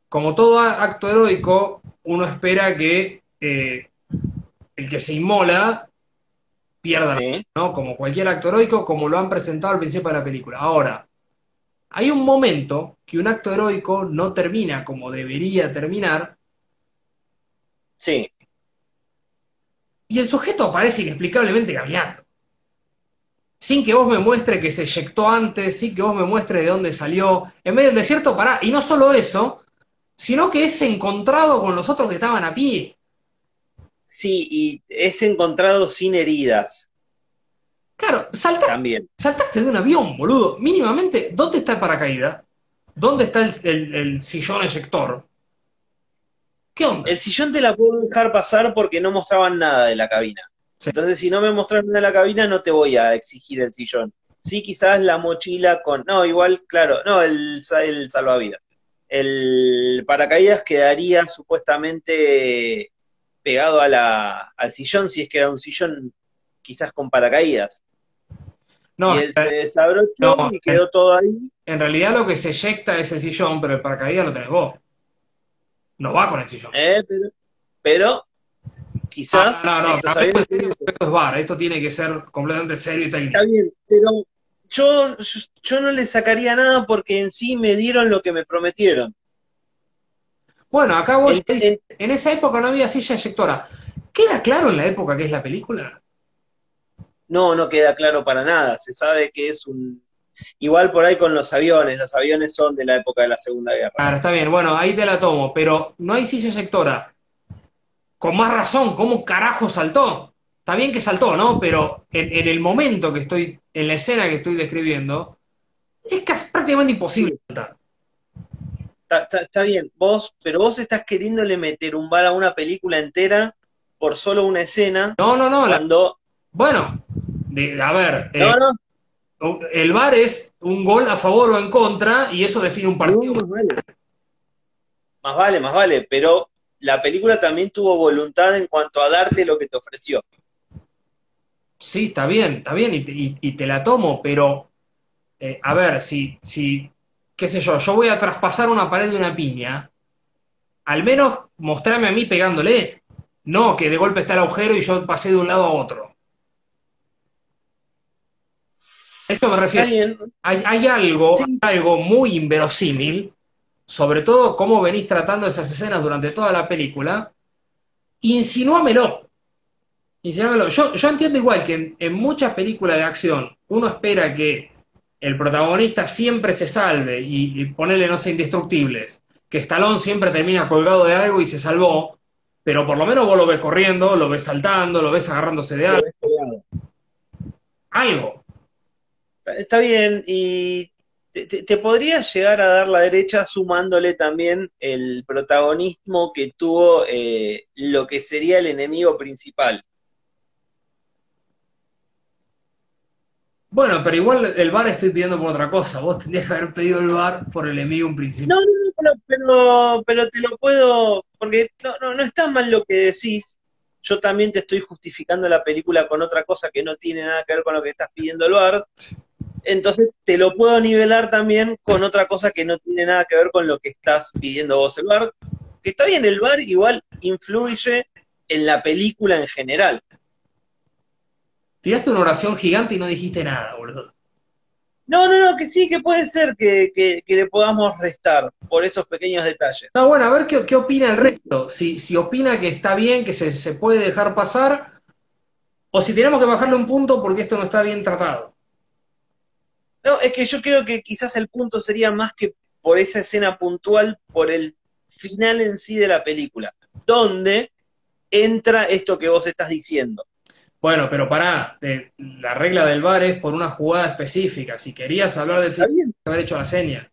Como todo acto heroico, uno espera que eh, el que se inmola pierda, sí. ¿no? Como cualquier acto heroico, como lo han presentado al principio de la película. Ahora, hay un momento que un acto heroico no termina como debería terminar, Sí. y el sujeto aparece inexplicablemente caminando. Sin que vos me muestre que se eyectó antes, sin que vos me muestre de dónde salió. En medio del desierto, pará. Y no solo eso, sino que es encontrado con los otros que estaban a pie. Sí, y es encontrado sin heridas Claro, saltaste, también. saltaste de un avión, boludo. Mínimamente, ¿dónde está el paracaídas? ¿Dónde está el, el- el sillón eyector? ¿Qué onda? El sillón te la puedo dejar pasar porque no mostraban nada de la cabina. Sí. Entonces, si no me mostras nada de la cabina, no te voy a exigir el sillón. Sí, quizás la mochila con... No, igual, claro, no, el, el salvavidas. El paracaídas quedaría supuestamente pegado a la, al sillón, si es que era un sillón quizás con paracaídas. No, y él eh, se desabrochó no, y quedó todo ahí. en realidad lo que se eyecta es el sillón, pero el paracaídas lo tenés vos. No va con el sillón. Eh, pero, pero quizás Ah, no, no, serio, esto es bar, esto tiene que ser completamente serio y técnico. Está bien, pero yo, yo no le sacaría nada porque en sí me dieron lo que me prometieron. Bueno, acá vos en esa época no había silla eyectora. ¿Queda claro en la época que es la película? No, no queda claro para nada. Se sabe que es un... Igual por ahí con los aviones. Los aviones son de la época de la Segunda Guerra. Claro, está bien, bueno, ahí te la tomo, pero no hay silla eyectora. Con más razón, ¿cómo carajo saltó? Está bien que saltó, ¿no? Pero en, en el momento que estoy, en la escena que estoy describiendo, es casi prácticamente imposible saltar. Está, está- está bien, vos, pero vos estás queriéndole meter un bar a una película entera por solo una escena No, no, no, la- cuando... bueno, de- a ver, eh, No, no, el VAR es un gol a favor o en contra y eso define un partido. más vale. Más vale, más vale, pero la película también tuvo voluntad en cuanto a darte lo que te ofreció. Sí, está bien, está bien, y te, y- y te la tomo, pero eh, a ver, si, si, qué sé yo, yo voy a traspasar una pared de una piña, al menos mostrarme a mí pegándole, no que de golpe está el agujero y yo pasé de un lado a otro. Esto me refiero. Hay, hay algo, Sí. algo muy inverosímil, sobre todo cómo venís tratando esas escenas durante toda la película. Insinúamelo. Insinúamelo. Yo, yo entiendo igual que en, en muchas películas de acción uno espera que el protagonista siempre se salve y, y ponerle, no sé, indestructibles. Que Stallone siempre termina colgado de algo y se salvó, pero por lo menos vos lo ves corriendo, lo ves saltando, lo ves agarrándose de algo. Algo. Está bien, y te, te- podría llegar a dar la derecha sumándole también el protagonismo que tuvo eh, lo que sería el enemigo principal. Bueno, pero igual el bar estoy pidiendo por otra cosa. Vos tendrías que haber pedido el bar por el enemigo en principio. No, no, no, pero, pero, pero te lo puedo, porque no, no, no está mal lo que decís. Yo también te estoy justificando la película con otra cosa que no tiene nada que ver con lo que estás pidiendo el bar. Entonces te lo puedo nivelar también con otra cosa que no tiene nada que ver con lo que estás pidiendo vos el bar. Que está bien, el bar igual influye en la película en general. Tiraste una oración gigante y no dijiste nada, boludo. No, no, no, que sí, que puede ser que, que- que le podamos restar por esos pequeños detalles. No, bueno, a ver qué, qué opina el resto. Si, si opina que está bien, que se, se puede dejar pasar, o si tenemos que bajarle un punto porque esto no está bien tratado. No, es que yo creo que quizás el punto sería más que por esa escena puntual, por el final en sí de la película, donde entra esto que vos estás diciendo. Bueno, pero pará, la regla del bar es por una jugada específica. Si querías hablar del ¿Está final, bien? haber hecho la seña.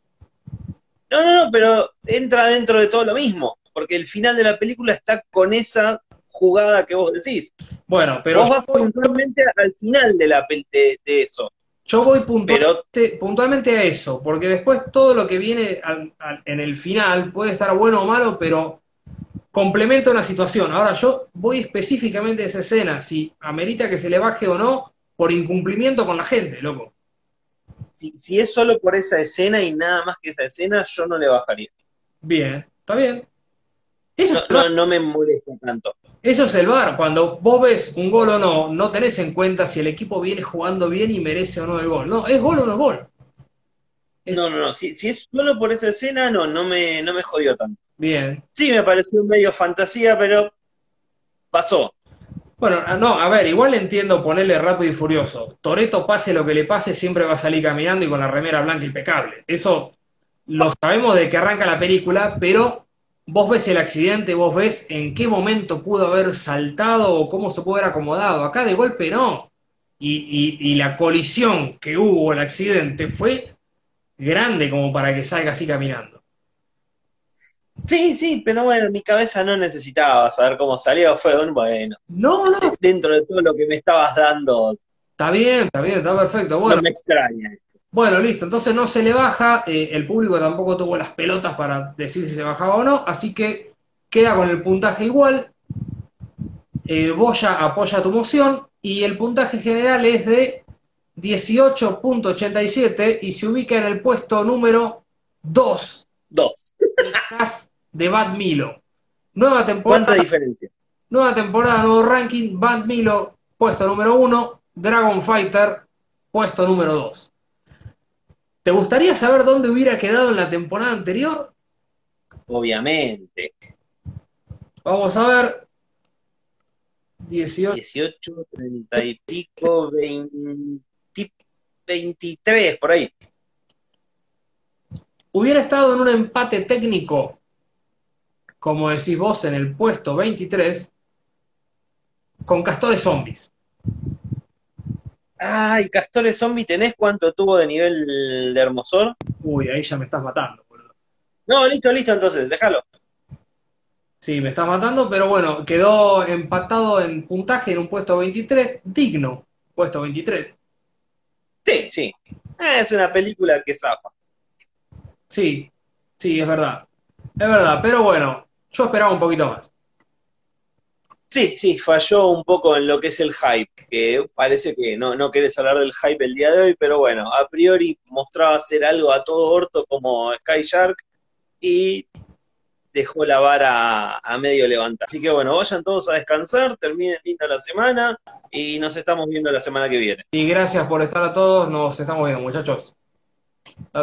No, no, no, pero entra dentro de todo lo mismo, porque el final de la película está con esa jugada que vos decís. Bueno, pero vos vas puntualmente al final de, la, de, de eso. Yo voy puntual- Pero Te- puntualmente a eso, porque después todo lo que viene al- al- en el final puede estar bueno o malo, pero complementa una situación. Ahora yo voy específicamente a esa escena, si amerita que se le baje o no, por incumplimiento con la gente, loco. si, si es solo por esa escena y nada más que esa escena, yo no le bajaría. Bien, está bien. Eso, No, no, no me molesta tanto. Eso es el VAR. Cuando vos ves un gol o no, no tenés en cuenta si el equipo viene jugando bien y merece o no el gol. No, es gol o no es gol. Es- No, no, no. Si, si es solo por esa escena, no, no me, no me jodió tanto. Bien. Sí, me pareció medio fantasía, pero pasó. Bueno, ah, no, a ver, igual entiendo ponerle rápido y furioso. Toreto, pase lo que le pase, siempre va a salir caminando y con la remera blanca impecable. Eso lo sabemos de que arranca la película, pero vos ves el accidente, vos ves en qué momento pudo haber saltado o cómo se pudo haber acomodado. Acá de golpe no. Y, y, y la colisión que hubo, el accidente, fue grande como para que salga así caminando. Sí, sí, pero bueno, mi cabeza no necesitaba saber cómo salió, fue un bueno. No, no, Dentro de todo lo que me estabas dando, está bien, está bien, está perfecto. Bueno, no me extraña. Bueno, listo, entonces no se le baja, eh, el público tampoco tuvo las pelotas para decir si se bajaba o no, así que queda con el puntaje igual. Eh, Boya apoya tu moción y el puntaje general es de 18.87 y se ubica en el puesto número 2 Dos. detrás de Bad Milo. Nueva temporada, ¿Cuánta diferencia? nueva temporada, nuevo ranking, Bad Milo, puesto número 1, Dragon Fighter, puesto número 2. ¿Te gustaría saber dónde hubiera quedado en la temporada anterior? Obviamente. Vamos a ver. 18. 18, 30 y pico, 20, 23, por ahí. Hubiera estado en un empate técnico, como decís vos, en el puesto 23, con Castores Zombies. Ay, Castores Zombie, ¿tenés cuánto tuvo de nivel de hermosor? Uy, ahí ya me estás matando, boludo. No, listo, listo, entonces, déjalo. Sí, me estás matando, pero bueno, quedó empatado en puntaje en un puesto 23, digno, puesto 23. Sí, sí. Ah, es una película que zafa. Sí, sí, es verdad. Es verdad, pero bueno, yo esperaba un poquito más. Sí, sí, falló un poco en lo que es el hype, que parece que no, no querés hablar del hype el día de hoy, pero bueno, a priori mostraba ser algo a todo orto como Sky Shark y dejó la vara a medio levantar. Así que bueno, vayan todos a descansar, terminen linda la semana y nos estamos viendo la semana que viene. Y gracias por estar a todos, nos estamos viendo, muchachos. Hasta.